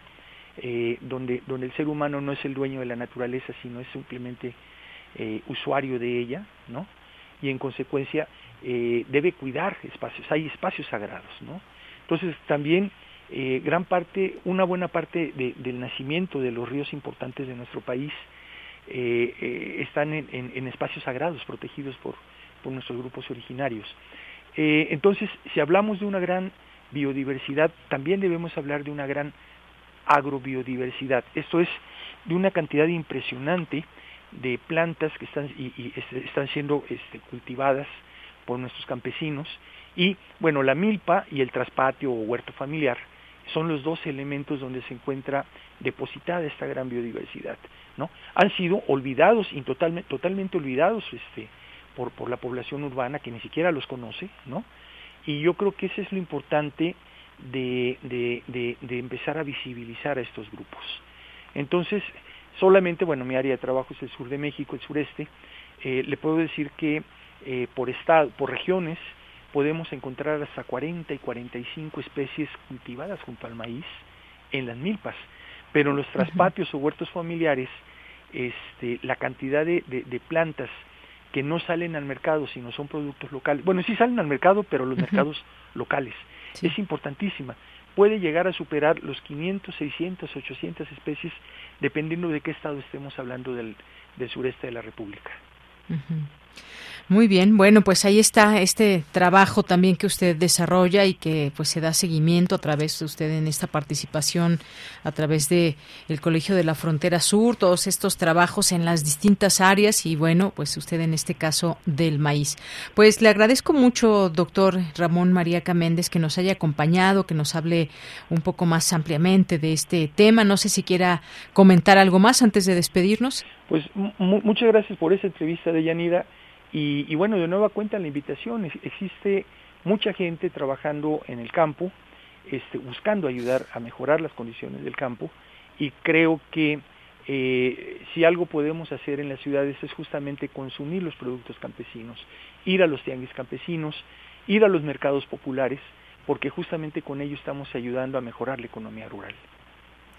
eh, donde, donde el ser humano no es el dueño de la naturaleza, sino es simplemente eh, usuario de ella, ¿no? Y en consecuencia eh, debe cuidar espacios, hay espacios sagrados, ¿no? Entonces también gran parte, una buena parte del nacimiento de los ríos importantes de nuestro país están en, en, espacios sagrados, protegidos por, por nuestros grupos originarios. entonces, si hablamos de una gran biodiversidad, también debemos hablar de una gran agrobiodiversidad. Esto es de una cantidad impresionante de plantas que están, y, este, están siendo este, cultivadas por nuestros campesinos y bueno la milpa y el traspatio o huerto familiar son los dos elementos donde se encuentra depositada esta gran biodiversidad no han sido olvidados y totalmente totalmente olvidados este por, por la población urbana que ni siquiera los conoce no y yo creo que eso es lo importante de, de, de, empezar a visibilizar a estos grupos. Entonces, solamente, bueno, mi área de trabajo es el sur de México, el sureste, eh, le puedo decir que eh, por, estado, por regiones podemos encontrar hasta 40 y 45 especies cultivadas junto al maíz en las milpas, pero en los traspatios o huertos familiares, este, la cantidad de, de, plantas que no salen al mercado, sino son productos locales, bueno, sí salen al mercado, pero los mercados locales, es importantísima. Puede llegar a superar los 500, 600, 800 especies, dependiendo de qué estado estemos hablando del, del sureste de la República. Muy bien, bueno, pues ahí está este trabajo también que usted desarrolla y que pues se da seguimiento a través de usted en esta participación a través de el Colegio de la Frontera Sur, todos estos trabajos en las distintas áreas y bueno, pues usted en este caso del maíz. Pues le agradezco mucho, doctor Ramón María Caméndez, que nos haya acompañado, que nos hable un poco más ampliamente de este tema. No sé si quiera comentar algo más antes de despedirnos. Pues muchas gracias por esa entrevista de Yanida y, bueno, de nueva cuenta la invitación, existe mucha gente trabajando en el campo, este, buscando ayudar a mejorar las condiciones del campo y creo que eh, si algo podemos hacer en las ciudades es justamente consumir los productos campesinos, ir a los tianguis campesinos, ir a los mercados populares, porque justamente con ello estamos ayudando a mejorar la economía rural.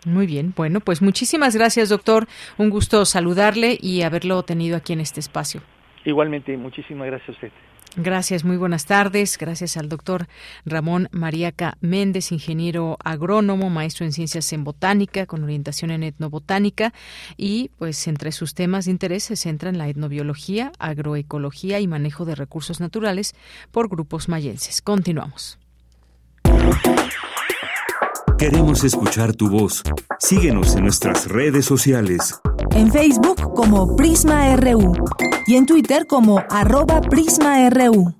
Muy bien, bueno, pues muchísimas gracias, doctor. Un gusto saludarle y haberlo tenido aquí en este espacio. Igualmente, muchísimas gracias a usted. Gracias, muy buenas tardes. Gracias al doctor Ramón Mariaca Méndez, ingeniero agrónomo, maestro en ciencias en botánica, con orientación en etnobotánica. Y pues entre sus temas de interés se centran la etnobiología, agroecología y manejo de recursos naturales por grupos mayenses. Continuamos. Queremos escuchar tu voz. Síguenos en nuestras redes sociales. En Facebook como Prisma RU y en Twitter como arroba PrismaRU.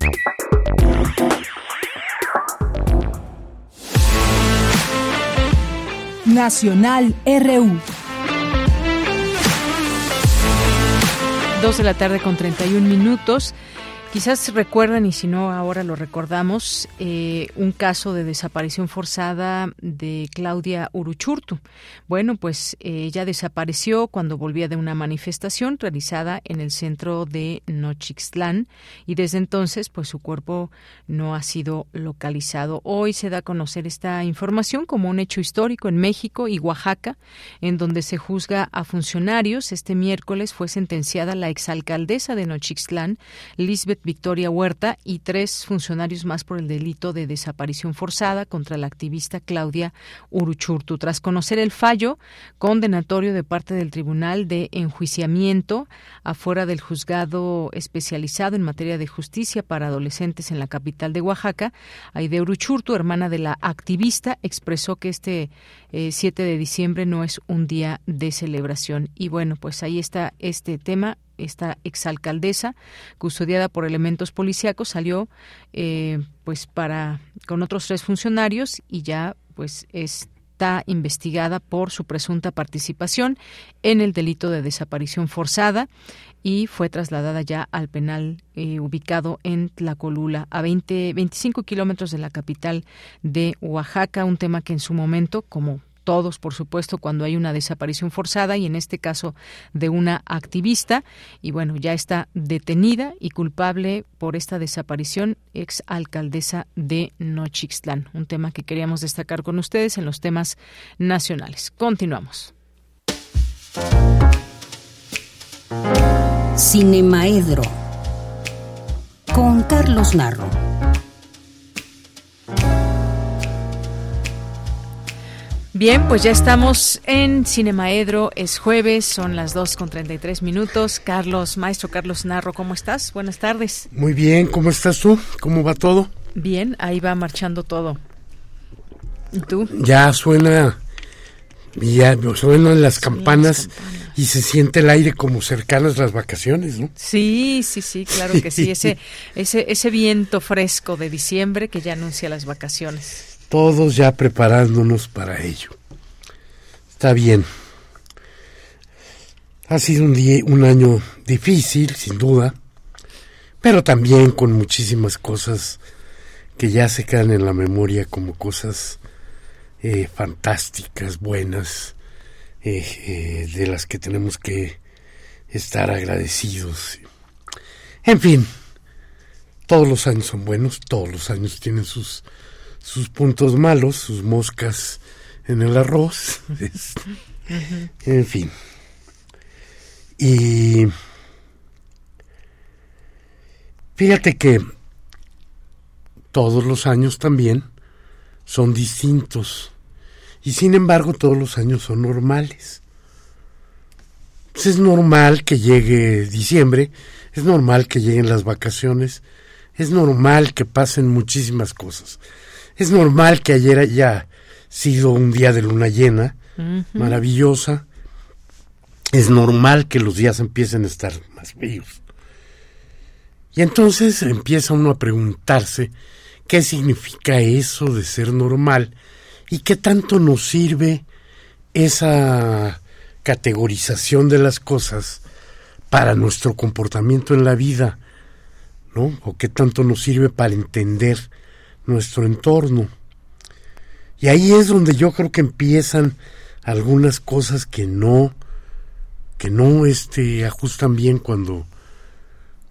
Nacional RU. Dos de la tarde con 31 minutos. Quizás recuerdan, y si no ahora lo recordamos, eh, un caso de desaparición forzada de Claudia Uruchurtu. Bueno, pues eh, ella desapareció cuando volvía de una manifestación realizada en el centro de Nochixtlán y desde entonces pues su cuerpo no ha sido localizado. Hoy se da a conocer esta información como un hecho histórico en México y Oaxaca, en donde se juzga a funcionarios. Este miércoles fue sentenciada la exalcaldesa de Nochixtlán, Lisbeth Victoria Huerta y tres funcionarios más por el delito de desaparición forzada contra la activista Claudia Uruchurtu. Tras conocer el fallo condenatorio de parte del Tribunal de Enjuiciamiento afuera del juzgado especializado en materia de justicia para adolescentes en la capital de Oaxaca, Aide Uruchurtu, hermana de la activista, expresó que este 7 eh, de diciembre no es un día de celebración. Y bueno, pues ahí está este tema esta exalcaldesa, custodiada por elementos policíacos, salió eh, pues para con otros tres funcionarios y ya pues es está investigada por su presunta participación en el delito de desaparición forzada y fue trasladada ya al penal eh, ubicado en Tlacolula, a 20, 25 kilómetros de la capital de Oaxaca, un tema que en su momento, como todos, por supuesto, cuando hay una desaparición forzada y en este caso de una activista. Y bueno, ya está detenida y culpable por esta desaparición ex alcaldesa de Nochixtlán. Un tema que queríamos destacar con ustedes en los temas nacionales. Continuamos. Cinemaedro con Carlos Narro. Bien, pues ya estamos en Cinemaedro, es jueves, son las 2 con 33 minutos. Carlos, maestro Carlos Narro, ¿cómo estás? Buenas tardes. Muy bien, ¿cómo estás tú? ¿Cómo va todo? Bien, ahí va marchando todo. ¿Y tú? Ya suena, ya suenan las campanas, y se siente el aire como cercanas las vacaciones, ¿no? Sí, sí, sí, claro que sí, ese, ese, ese viento fresco de diciembre que ya anuncia las vacaciones todos ya preparándonos para ello. Está bien. Ha sido un, día, un año difícil, sin duda, pero también con muchísimas cosas que ya se quedan en la memoria como cosas eh, fantásticas, buenas, eh, eh, de las que tenemos que estar agradecidos. En fin, todos los años son buenos, todos los años tienen sus sus puntos malos, sus moscas en el arroz. En fin. Y fíjate que todos los años también son distintos. Y sin embargo todos los años son normales. Pues es normal que llegue diciembre, es normal que lleguen las vacaciones, es normal que pasen muchísimas cosas. Es normal que ayer haya sido un día de luna llena, maravillosa. Es normal que los días empiecen a estar más bellos. Y entonces empieza uno a preguntarse qué significa eso de ser normal y qué tanto nos sirve esa categorización de las cosas para nuestro comportamiento en la vida, ¿no? O qué tanto nos sirve para entender nuestro entorno. Y ahí es donde yo creo que empiezan algunas cosas que no que no este ajustan bien cuando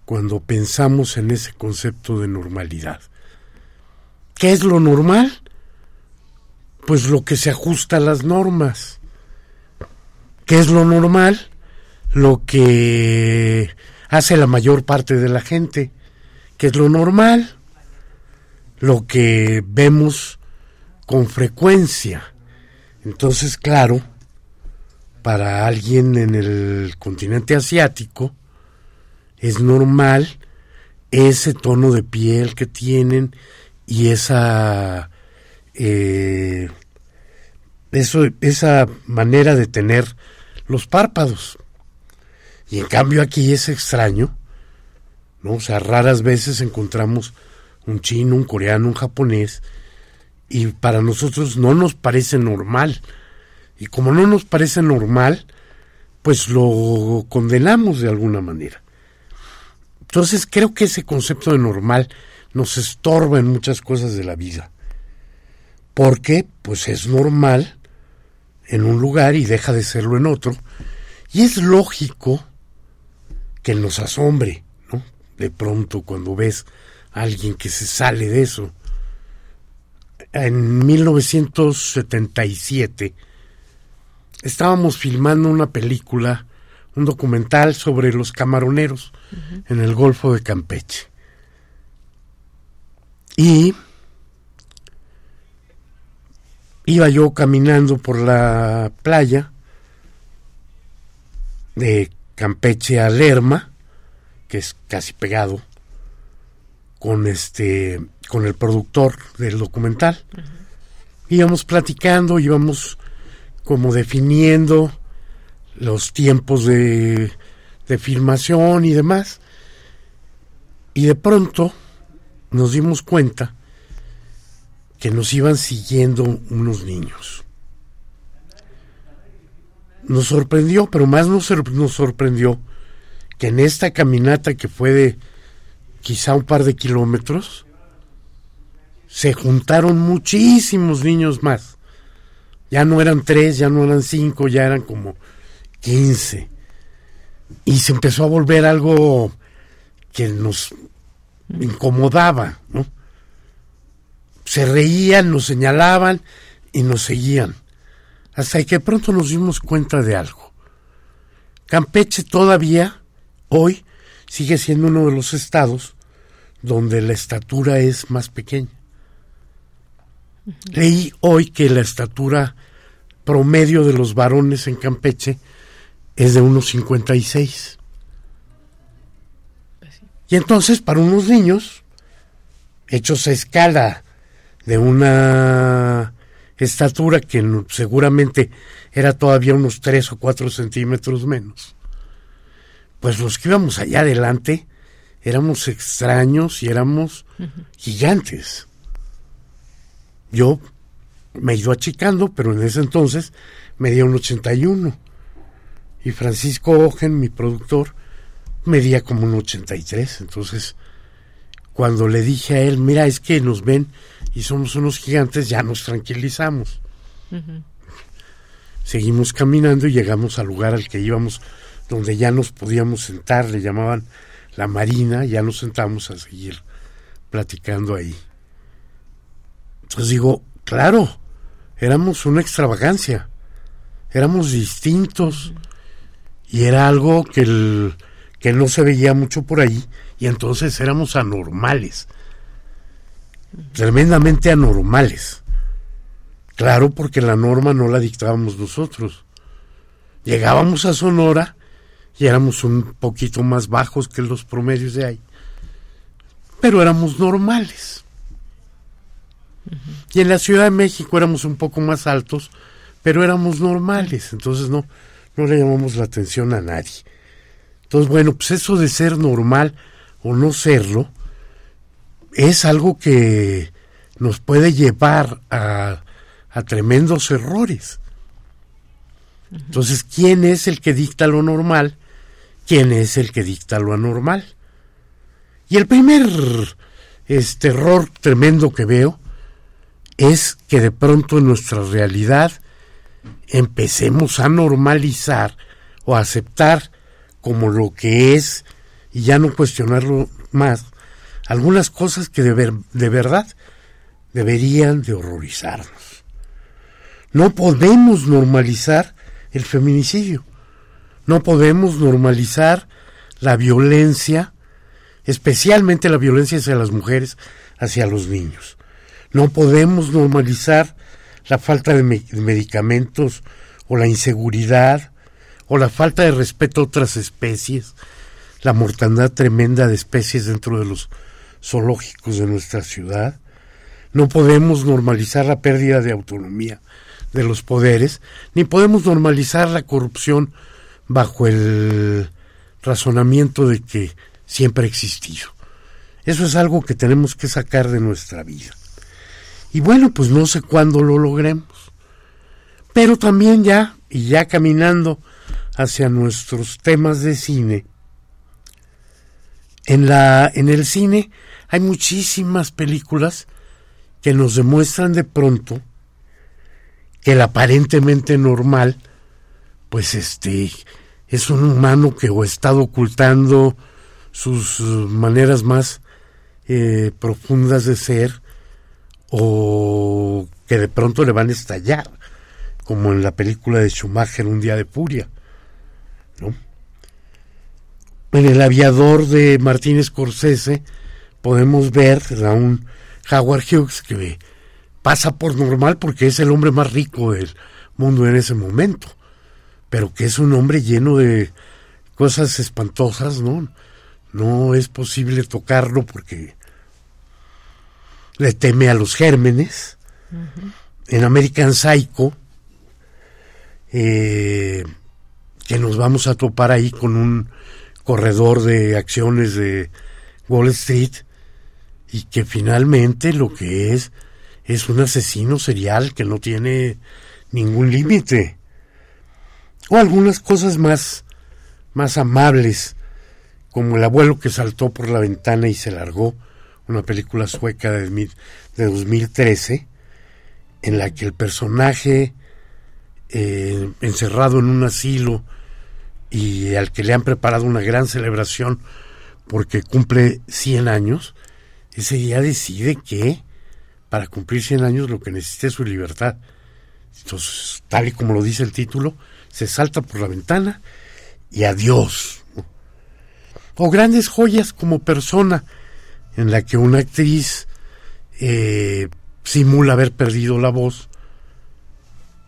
cuando pensamos en ese concepto de normalidad. ¿Qué es lo normal? Pues lo que se ajusta a las normas. ¿Qué es lo normal? Lo que hace la mayor parte de la gente. ¿Qué es lo normal? Lo que vemos con frecuencia. Entonces, claro, para alguien en el continente asiático es normal ese tono de piel que tienen y esa eh, eso, esa manera de tener los párpados. Y en cambio aquí es extraño, ¿no? O sea, raras veces encontramos un chino, un coreano, un japonés, y para nosotros no nos parece normal. Y como no nos parece normal, pues lo condenamos de alguna manera. Entonces creo que ese concepto de normal nos estorba en muchas cosas de la vida. Porque pues es normal en un lugar y deja de serlo en otro. Y es lógico que nos asombre, ¿no? De pronto cuando ves alguien que se sale de eso. En 1977 estábamos filmando una película, un documental sobre los camaroneros en el Golfo de Campeche. Y iba yo caminando por la playa de Campeche a Lerma, que es casi pegado, con este con el productor del documental. Íbamos platicando, íbamos como definiendo los tiempos de, de filmación y demás. Y de pronto nos dimos cuenta que nos iban siguiendo unos niños. nos sorprendió, pero más nos, nos sorprendió que en esta caminata que fue de quizá un par de kilómetros, se juntaron muchísimos niños más. Ya no eran tres, ya no eran cinco, ya eran como quince. Y se empezó a volver algo que nos incomodaba, ¿no? Se reían, nos señalaban y nos seguían. Hasta que pronto nos dimos cuenta de algo. Campeche todavía, hoy, sigue siendo uno de los estados donde la estatura es más pequeña. Leí hoy que la estatura promedio de los varones en Campeche es de unos 56. Y entonces para unos niños, hechos a escala de una estatura que seguramente era todavía unos 3 o 4 centímetros menos, pues los que íbamos allá adelante éramos extraños y éramos gigantes. Yo me he ido achicando, pero en ese entonces medía un 81. Y Francisco Ogen, mi productor, medía como un 83. Entonces, cuando le dije a él, mira, es que nos ven y somos unos gigantes, ya nos tranquilizamos. Seguimos caminando y llegamos al lugar al que íbamos, donde ya nos podíamos sentar, le llamaban la Marina, ya nos sentamos a seguir platicando ahí. Entonces digo, claro, éramos una extravagancia, éramos distintos y era algo que, que no se veía mucho por ahí y entonces éramos anormales, tremendamente anormales. Claro, porque la norma no la dictábamos nosotros. Llegábamos a Sonora y éramos un poquito más bajos que los promedios de ahí, pero éramos normales. Y en la Ciudad de México éramos un poco más altos, pero éramos normales, entonces no, no le llamamos la atención a nadie. Entonces, bueno, pues eso de ser normal o no serlo es algo que nos puede llevar a, a tremendos errores. Entonces, ¿quién es el que dicta lo normal? ¿Quién es el que dicta lo anormal? Y el primer este error tremendo que veo es que de pronto en nuestra realidad empecemos a normalizar o a aceptar como lo que es y ya no cuestionarlo más algunas cosas que de, de verdad deberían de horrorizarnos. No podemos normalizar el feminicidio. No podemos normalizar la violencia, especialmente la violencia hacia las mujeres, hacia los niños. No podemos normalizar la falta de, medicamentos o la inseguridad o la falta de respeto a otras especies, la mortandad tremenda de especies dentro de los zoológicos de nuestra ciudad. No podemos normalizar la pérdida de autonomía de los poderes, ni podemos normalizar la corrupción bajo el razonamiento de que siempre ha existido. Eso es algo que tenemos que sacar de nuestra vida. Y bueno, pues no sé cuándo lo logremos. Pero también ya, y ya caminando hacia nuestros temas de cine, en, la, en el cine hay muchísimas películas que nos demuestran de pronto que el aparentemente normal, pues este, es un humano que o está ocultando sus maneras más eh, profundas de ser o que de pronto le van a estallar, como en la película de Schumacher, Un día de furia. ¿no? En el aviador de Martínez Scorsese podemos ver a un Howard Hughes que pasa por normal porque es el hombre más rico del mundo en ese momento pero que es un hombre lleno de cosas espantosas, ¿no? No es posible tocarlo porque le teme a los gérmenes. En American Psycho, eh, que nos vamos a topar ahí con un corredor de acciones de Wall Street y que finalmente lo que es es un asesino serial que no tiene ningún límite O algunas cosas más, más amables, como El abuelo que saltó por la ventana y se largó, una película sueca de, de 2013, en la que el personaje eh, encerrado en un asilo y al que le han preparado una gran celebración porque cumple 100 años, ese día decide que para cumplir 100 años lo que necesita es su libertad. Entonces, tal y como lo dice el título, se salta por la ventana y adiós. O grandes joyas como persona, en la que una actriz eh, simula haber perdido la voz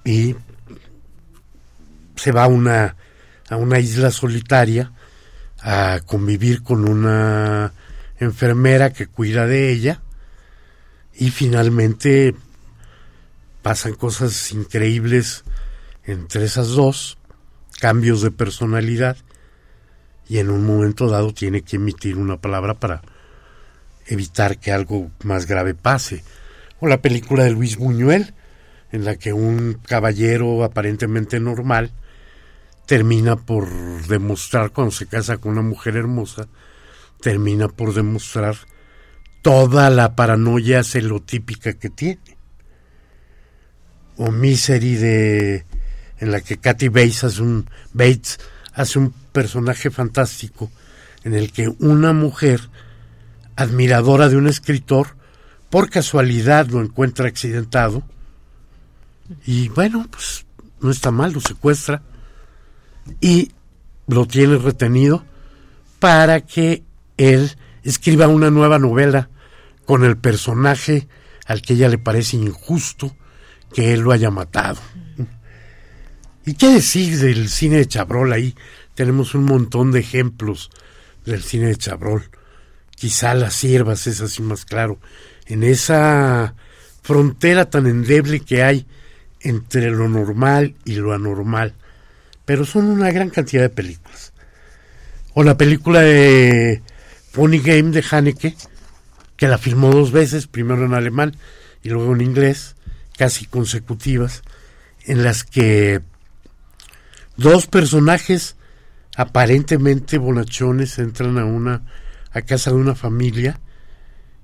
y se va a una, a una isla solitaria a convivir con una enfermera que cuida de ella y finalmente pasan cosas increíbles entre esas dos, cambios de personalidad y en un momento dado tiene que emitir una palabra para evitar que algo más grave pase. O la película de Luis Buñuel, en la que un caballero aparentemente normal termina por demostrar, cuando se casa con una mujer hermosa, termina por demostrar toda la paranoia celotípica que tiene. O Misery de en la que Kathy Bates hace un Bates hace un personaje fantástico en el que una mujer admiradora de un escritor por casualidad lo encuentra accidentado y bueno, pues no está mal, lo secuestra y lo tiene retenido para que él escriba una nueva novela con el personaje al que ella le parece injusto que él lo haya matado. ¿Y qué decir del cine de Chabrol ahí? Tenemos un montón de ejemplos del cine de Chabrol. Quizá Las Siervas es así más claro. En esa frontera tan endeble que hay entre lo normal y lo anormal pero son una gran cantidad de películas. O la película de Funny Game de Haneke, que la filmó dos veces, primero en alemán y luego en inglés, casi consecutivas, en las que dos personajes aparentemente bonachones entran a una a casa de una familia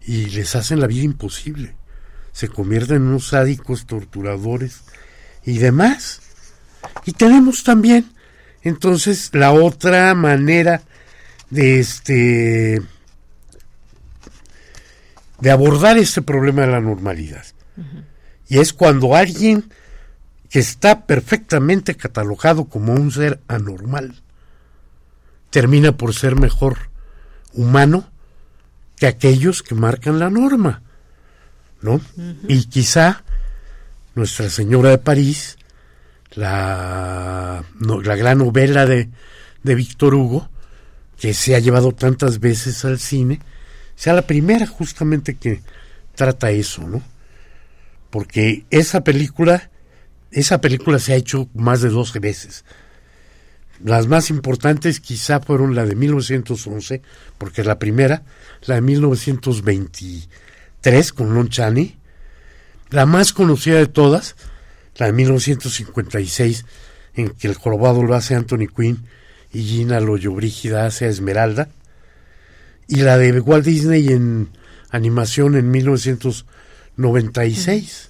y les hacen la vida imposible. Se convierten en unos sádicos, torturadores y demás. Y tenemos también entonces la otra manera de este de abordar este problema de la normalidad. Y es cuando alguien está perfectamente catalogado como un ser anormal termina por ser mejor humano que aquellos que marcan la norma. ¿No? Y quizá Nuestra Señora de París la, la gran novela de, de Víctor Hugo, que se ha llevado tantas veces al cine, sea la primera justamente que trata eso, ¿no? Porque esa película, esa película se ha hecho más de 12 veces. Las más importantes quizá fueron la de 1911, porque es la primera, la de 1923 con Lon Chaney, la más conocida de todas, la de 1956, en que el jorobado lo hace Anthony Quinn y Gina Loyobrígida hace Esmeralda, y la de Walt Disney en animación en 1996.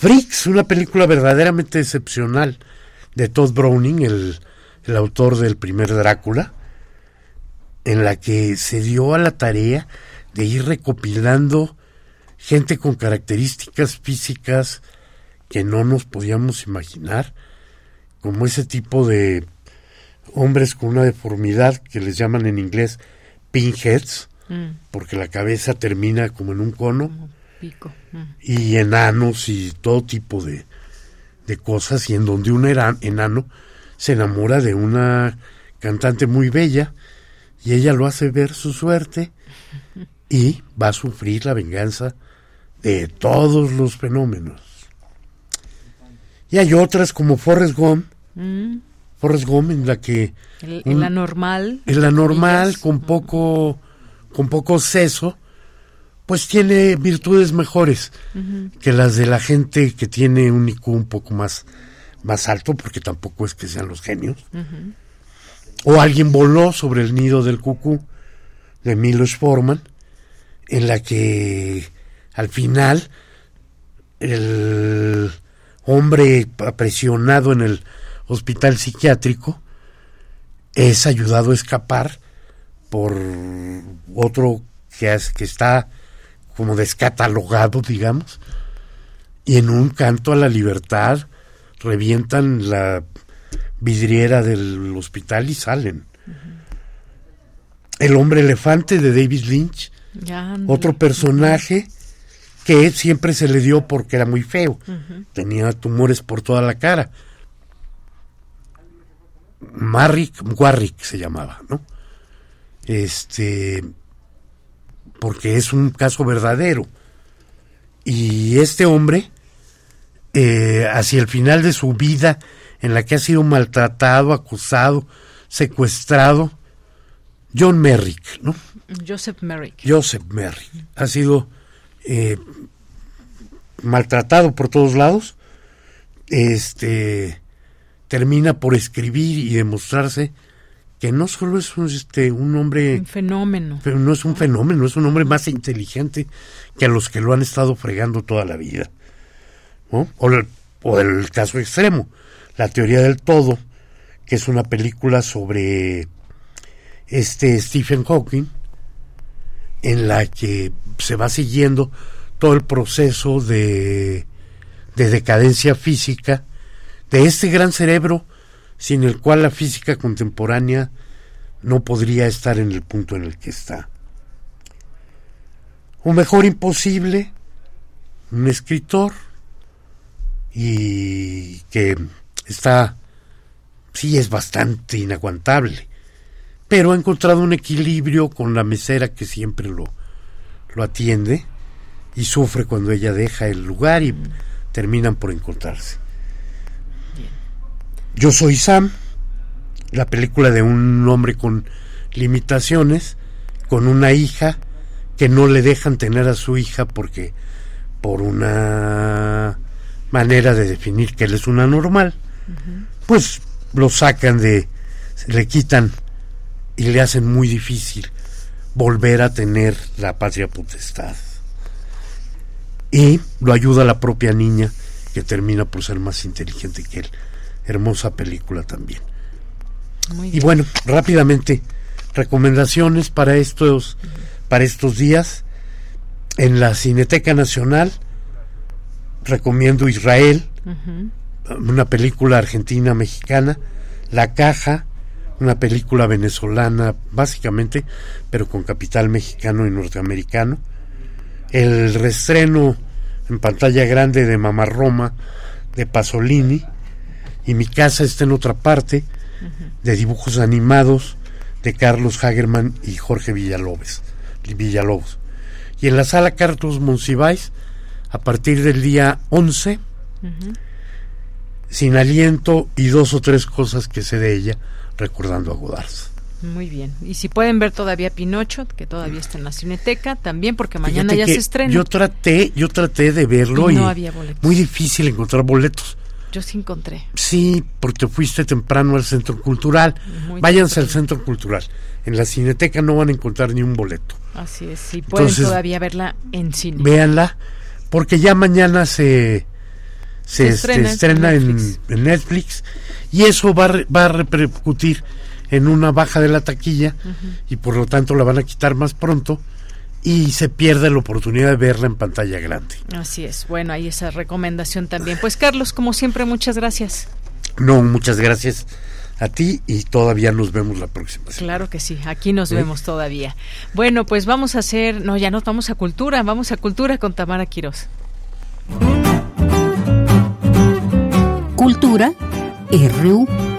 Freaks, una película verdaderamente excepcional de Todd Browning, el, el autor del primer Drácula, en la que se dio a la tarea de ir recopilando gente con características físicas, que no nos podíamos imaginar, como ese tipo de hombres con una deformidad que les llaman en inglés pinheads, mm. porque la cabeza termina como en un cono, pico. Mm. y enanos y todo tipo de, de cosas, y en donde un enano se enamora de una cantante muy bella, y ella lo hace ver su suerte, y va a sufrir la venganza de todos los fenómenos. Y hay otras como Forrest Gump. Mm. Forrest Gump en la que... En la normal. En la normal, con poco, con poco seso, pues tiene virtudes mejores que las de la gente que tiene un IQ un poco más, más alto, porque tampoco es que sean los genios. O alguien voló sobre el nido del cucú de Milos Forman, en la que al final el hombre presionado en el hospital psiquiátrico es ayudado a escapar por otro que, que está como descatalogado, digamos, y en un canto a la libertad revientan la vidriera del hospital y salen. El hombre elefante de David Lynch, otro personaje que siempre se le dio porque era muy feo, tenía tumores por toda la cara. Marrick Warrick se llamaba, ¿no? Este, porque es un caso verdadero. Y este hombre, eh, hacia el final de su vida, en la que ha sido maltratado, acusado, secuestrado, John Merrick, ¿no? Joseph Merrick. Joseph Merrick. Ha sido eh, maltratado por todos lados. Este termina por escribir y demostrarse que no solo es un, este, un hombre... Un fenómeno. Pero no es un fenómeno, es un hombre más inteligente que a los que lo han estado fregando toda la vida. O, el, o el caso extremo, la teoría del todo, que es una película sobre este Stephen Hawking, en la que se va siguiendo todo el proceso de, de decadencia física de este gran cerebro sin el cual la física contemporánea no podría estar en el punto en el que está. O mejor imposible, un escritor y que está, sí es bastante inaguantable, pero ha encontrado un equilibrio con la mesera que siempre lo, lo atiende y sufre cuando ella deja el lugar y terminan por encontrarse. Yo soy Sam, la película de un hombre con limitaciones, con una hija que no le dejan tener a su hija porque por una manera de definir que él es una normal, pues lo sacan de, le quitan y le hacen muy difícil volver a tener la patria potestad. Y lo ayuda la propia niña que termina por ser más inteligente que él hermosa película también. y bueno, rápidamente, recomendaciones para estos, para estos días. En la Cineteca Nacional recomiendo Israel, una película argentina mexicana, La Caja, una película venezolana básicamente, pero con capital mexicano y norteamericano. El restreno en pantalla grande de Mamá Roma de Pasolini, y mi casa está en otra parte de dibujos animados de Carlos Hagerman y Jorge Villalobos. Villalobos. Y en la sala Carlos Monsiváis, a partir del día 11, sin aliento y dos o tres cosas que sé de ella, recordando a Godard. Muy bien. Y si pueden ver todavía Pinocho, que todavía está en la Cineteca, también porque mañana ya se estrena. Yo traté, yo traté de verlo y, no había muy difícil encontrar boletos. Yo sí encontré. Sí, porque fuiste temprano al centro cultural. Váyanse al centro cultural. En la cineteca no van a encontrar ni un boleto. Así es, sí, pueden todavía verla en cine. Véanla, porque ya mañana se, se, estrena, en, Netflix. y eso va, va a repercutir en una baja de la taquilla y por lo tanto la van a quitar más pronto y se pierde la oportunidad de verla en pantalla grande. Así es. Bueno, ahí esa recomendación también. Pues Carlos, como siempre, muchas gracias. No, muchas gracias a ti y todavía nos vemos la próxima semana. Claro que sí, aquí nos vemos todavía. Bueno, pues vamos a hacer, no, ya nos vamos a cultura, vamos a cultura con Tamara Quiroz. Cultura RU.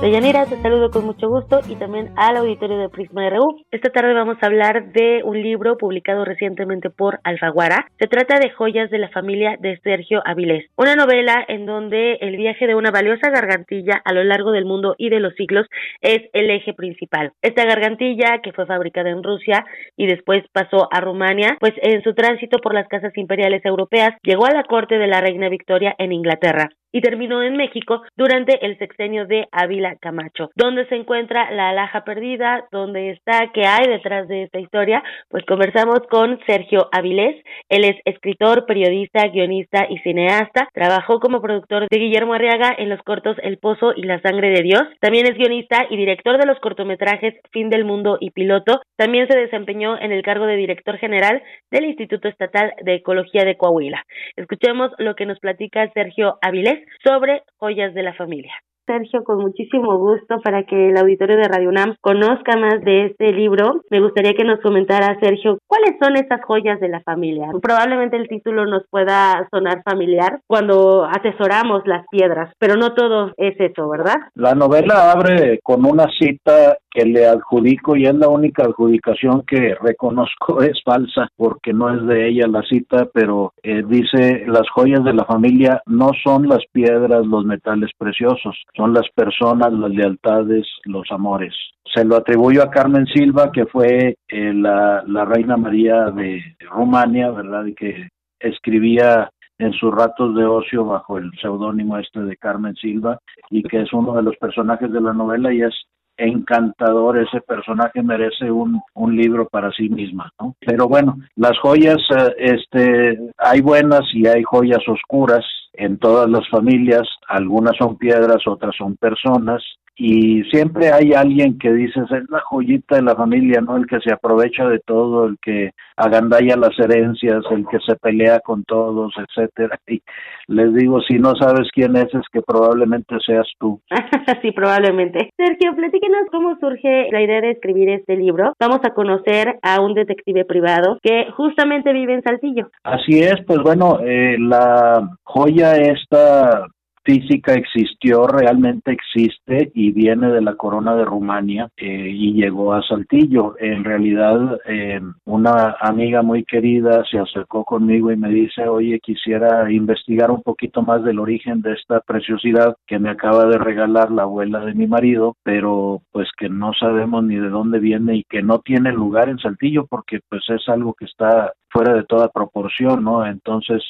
Deyanira, te saludo con mucho gusto y también al auditorio de Prisma RU. Esta tarde vamos a hablar de un libro publicado recientemente por Alfaguara. Se trata de Joyas de la familia de Sergio Avilés, una novela en donde el viaje de una valiosa gargantilla a lo largo del mundo y de los siglos es el eje principal. Esta gargantilla, que fue fabricada en Rusia y después pasó a Rumania, pues en su tránsito por las casas imperiales europeas llegó a la corte de la reina Victoria en Inglaterra y terminó en México durante el sexenio de Ávila Camacho. ¿Dónde se encuentra la alhaja perdida? ¿Dónde está? ¿Qué hay detrás de esta historia? Pues conversamos con Sergio Avilés. Él es escritor, periodista, guionista y cineasta. Trabajó como productor de Guillermo Arriaga en los cortos El Pozo y La Sangre de Dios. También es guionista y director de los cortometrajes Fin del Mundo y Piloto. También se desempeñó en el cargo de director general del Instituto Estatal de Ecología de Coahuila. Escuchemos lo que nos platica Sergio Avilés sobre joyas de la familia. Sergio, con muchísimo gusto para que el auditorio de Radio UNAM conozca más de este libro. Me gustaría que nos comentara, Sergio, cuáles son esas joyas de la familia. Probablemente el título nos pueda sonar familiar cuando atesoramos las piedras, pero no todo es eso, ¿verdad? La novela abre con una cita que le adjudico y es la única adjudicación que reconozco es falsa porque no es de ella la cita, pero eh, dice las joyas de la familia no son las piedras, los metales preciosos, son las personas, las lealtades, los amores. Se lo atribuyo a Carmen Silva, que fue eh, la, la reina María de Rumania, ¿verdad? Y que escribía en sus ratos de ocio bajo el seudónimo este de Carmen Silva y que es uno de los personajes de la novela y es encantador, ese personaje merece un, un libro para sí misma, ¿no? Pero bueno, las joyas, eh, este, hay buenas y hay joyas oscuras en todas las familias, algunas son piedras, otras son personas, y siempre hay alguien que dices es la joyita de la familia, ¿no? El que se aprovecha de todo, el que agandalla las herencias, el que se pelea con todos, etcétera. Y les digo, si no sabes quién es, es que probablemente seas tú. sí, probablemente. Sergio, platíquenos cómo surge la idea de escribir este libro. Vamos a conocer a un detective privado que justamente vive en Saltillo. Así es, pues bueno, eh, la joya esta física existió, realmente existe y viene de la corona de Rumania eh, y llegó a Saltillo. En realidad, eh, una amiga muy querida se acercó conmigo y me dice, oye, quisiera investigar un poquito más del origen de esta preciosidad que me acaba de regalar la abuela de mi marido, pero pues que no sabemos ni de dónde viene y que no tiene lugar en Saltillo porque pues es algo que está fuera de toda proporción, ¿no? Entonces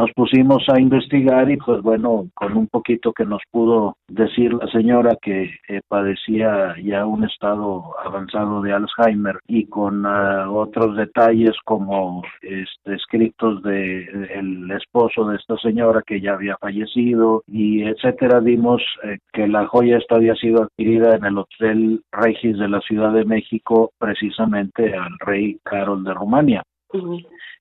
nos pusimos a investigar y pues bueno, con un poquito que nos pudo decir la señora que eh, padecía ya un estado avanzado de Alzheimer y con ah, otros detalles como este, escritos de el esposo de esta señora que ya había fallecido y etcétera, vimos eh, que la joya esta había sido adquirida en el Hotel Regis de la Ciudad de México precisamente al rey Carol de Rumania.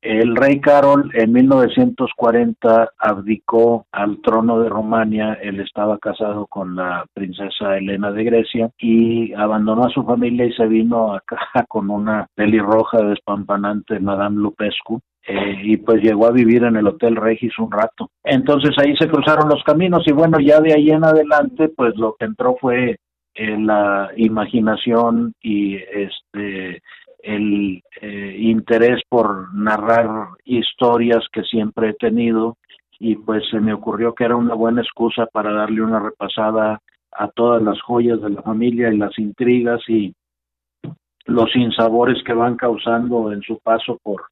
El rey Carol en 1940 abdicó al trono de Rumania, él estaba casado con la princesa Elena de Grecia y abandonó a su familia y se vino acá con una pelirroja despampanante, Madame Lupescu, eh, y pues llegó a vivir en el Hotel Regis un rato. Entonces ahí se cruzaron los caminos y bueno, ya de ahí en adelante pues lo que entró fue eh, la imaginación y este el eh, interés por narrar historias que siempre he tenido y pues se me ocurrió que era una buena excusa para darle una repasada a todas las joyas de la familia y las intrigas y los sinsabores que van causando en su paso por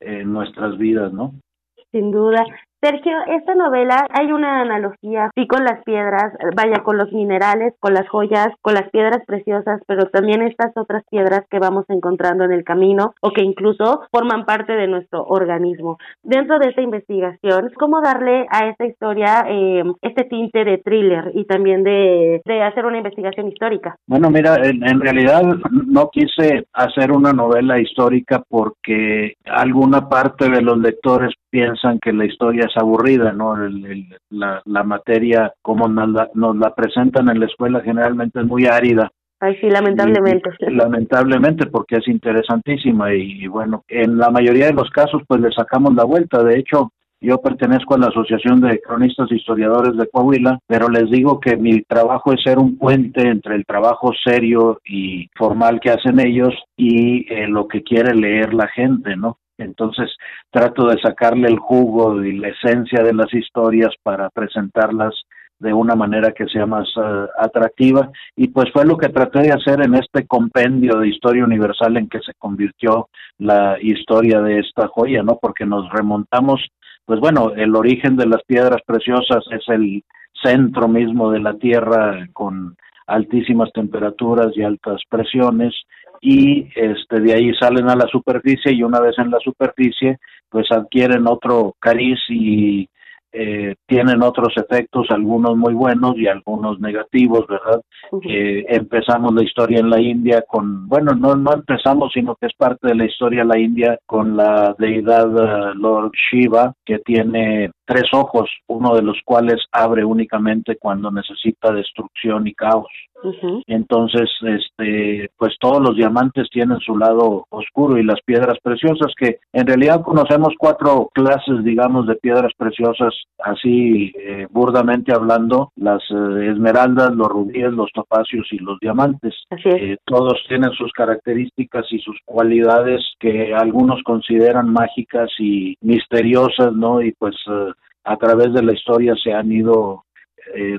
eh, nuestras vidas, ¿no? Sin duda. Sergio, esta novela hay una analogía, sí, con las piedras, vaya, con los minerales, con las joyas, con las piedras preciosas, pero también estas otras piedras que vamos encontrando en el camino o que incluso forman parte de nuestro organismo. Dentro de esta investigación, ¿cómo darle a esta historia eh, este tinte de thriller y también de, hacer una investigación histórica? Bueno, mira, en realidad no quise hacer una novela histórica porque alguna parte de los lectores piensan que la historia es aburrida, ¿no? la, la, materia como nos la, nos la presentan en la escuela generalmente es muy árida. Ay, sí, lamentablemente. lamentablemente, porque es interesantísima y, bueno, en la mayoría de los casos pues le sacamos la vuelta. De hecho, Yo pertenezco a la Asociación de Cronistas e Historiadores de Coahuila, pero les digo que mi trabajo es ser un puente entre el trabajo serio y formal que hacen ellos y eh, lo que quiere leer la gente, ¿no? Entonces trato de sacarle el jugo y la esencia de las historias para presentarlas de una manera que sea más eh, atractiva y pues fue lo que traté de hacer en este compendio de historia universal en que se convirtió la historia de esta joya, ¿no? Porque nos remontamos, pues bueno, el origen de las piedras preciosas es el centro mismo de la Tierra con altísimas temperaturas y altas presiones y este de ahí salen a la superficie y una vez en la superficie pues adquieren otro cariz y eh, tienen otros efectos, algunos muy buenos y algunos negativos, ¿verdad? Eh, empezamos la historia en la India con, bueno, no, no empezamos, sino que es parte de la historia de la India con la deidad eh, Lord Shiva, que tiene tres ojos, uno de los cuales abre únicamente cuando necesita destrucción y caos. Entonces, este, pues todos los diamantes tienen su lado oscuro y las piedras preciosas, que en realidad conocemos cuatro clases, digamos, de piedras preciosas, así eh, burdamente hablando, las eh, esmeraldas, los rubíes, los topacios y los diamantes. Eh, todos tienen sus características y sus cualidades que algunos consideran mágicas y misteriosas, ¿no? Y pues a través de la historia se han ido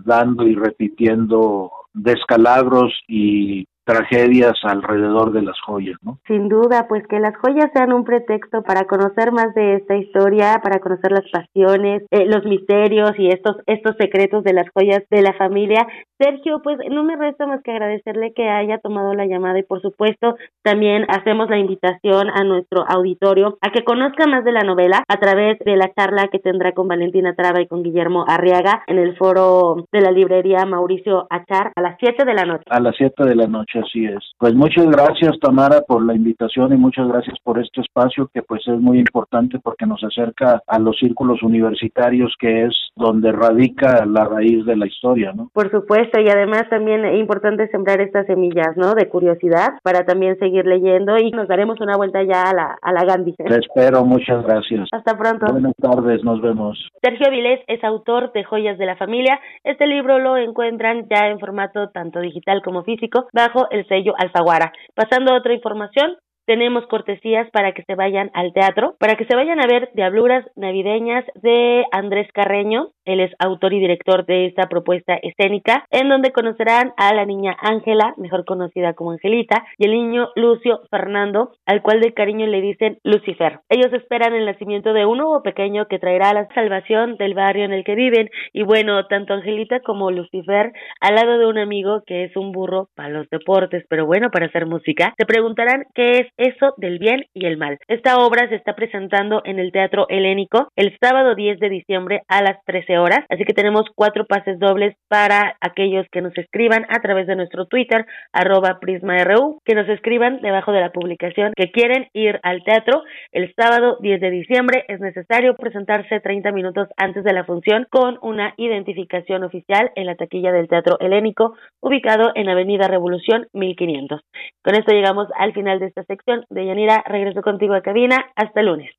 dando y repitiendo descalabros y tragedias alrededor de las joyas, ¿no? Sin duda, pues que las joyas sean un pretexto para conocer más de esta historia, para conocer las pasiones, eh, los misterios y estos estos secretos de las joyas de la familia. Sergio, pues no me resta más que agradecerle que haya tomado la llamada y por supuesto también hacemos la invitación a nuestro auditorio a que conozca más de la novela a través de la charla que tendrá con Valentina Traba y con Guillermo Arriaga en el foro de la librería Mauricio Achar a las 7 de la noche. A las 7 de la noche así es. Pues muchas gracias Tamara por la invitación y muchas gracias por este espacio que pues es muy importante porque nos acerca a los círculos universitarios que es donde radica la raíz de la historia, ¿no? Por supuesto y además también es importante sembrar estas semillas, ¿no? De curiosidad para también seguir leyendo y nos daremos una vuelta ya a la, a la Gandhi. Te espero, muchas gracias. Hasta pronto. Buenas tardes, nos vemos. Sergio Vilés es autor de Joyas de la Familia. Este libro lo encuentran ya en formato tanto digital como físico bajo el sello Alfaguara. Pasando a otra información, tenemos cortesías para que se vayan al teatro, para que se vayan a ver Diabluras Navideñas de Andrés Carreño, él es autor y director de esta propuesta escénica, en donde conocerán a la niña Ángela, mejor conocida como Angelita, y el niño Lucio Fernando, al cual de cariño le dicen Lucifer. Ellos esperan el nacimiento de un nuevo pequeño que traerá la salvación del barrio en el que viven, y bueno, tanto Angelita como Lucifer, al lado de un amigo que es un burro para los deportes, pero bueno, para hacer música, se preguntarán qué es eso del bien y el mal. Esta obra se está presentando en el Teatro Helénico el sábado 10 de diciembre a las 13 horas, así que tenemos cuatro pases dobles para aquellos que nos escriban a través de nuestro Twitter, arroba PrismaRU, que nos escriban debajo de la publicación que quieren ir al teatro el sábado 10 de diciembre. Es necesario presentarse 30 minutos antes de la función con una identificación oficial en la taquilla del Teatro Helénico, ubicado en Avenida Revolución 1500. Con esto llegamos al final de esta sección de Yanira. Regreso contigo a cabina. Hasta el lunes.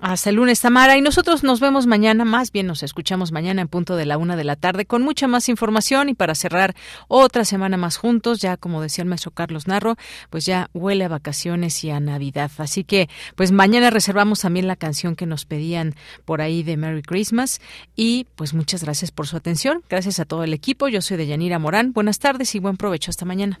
Hasta lunes, Tamara. Y nosotros nos vemos mañana, más bien nos escuchamos mañana en punto de la una de la tarde con mucha más información y para cerrar otra semana más juntos, ya como decía el maestro Carlos Narro, pues ya huele a vacaciones y a Navidad. Así que, pues mañana reservamos también la canción que nos pedían por ahí de Merry Christmas y pues muchas gracias por su atención. Gracias a todo el equipo. Yo soy de Yanira Morán. Buenas tardes y buen provecho. Hasta mañana.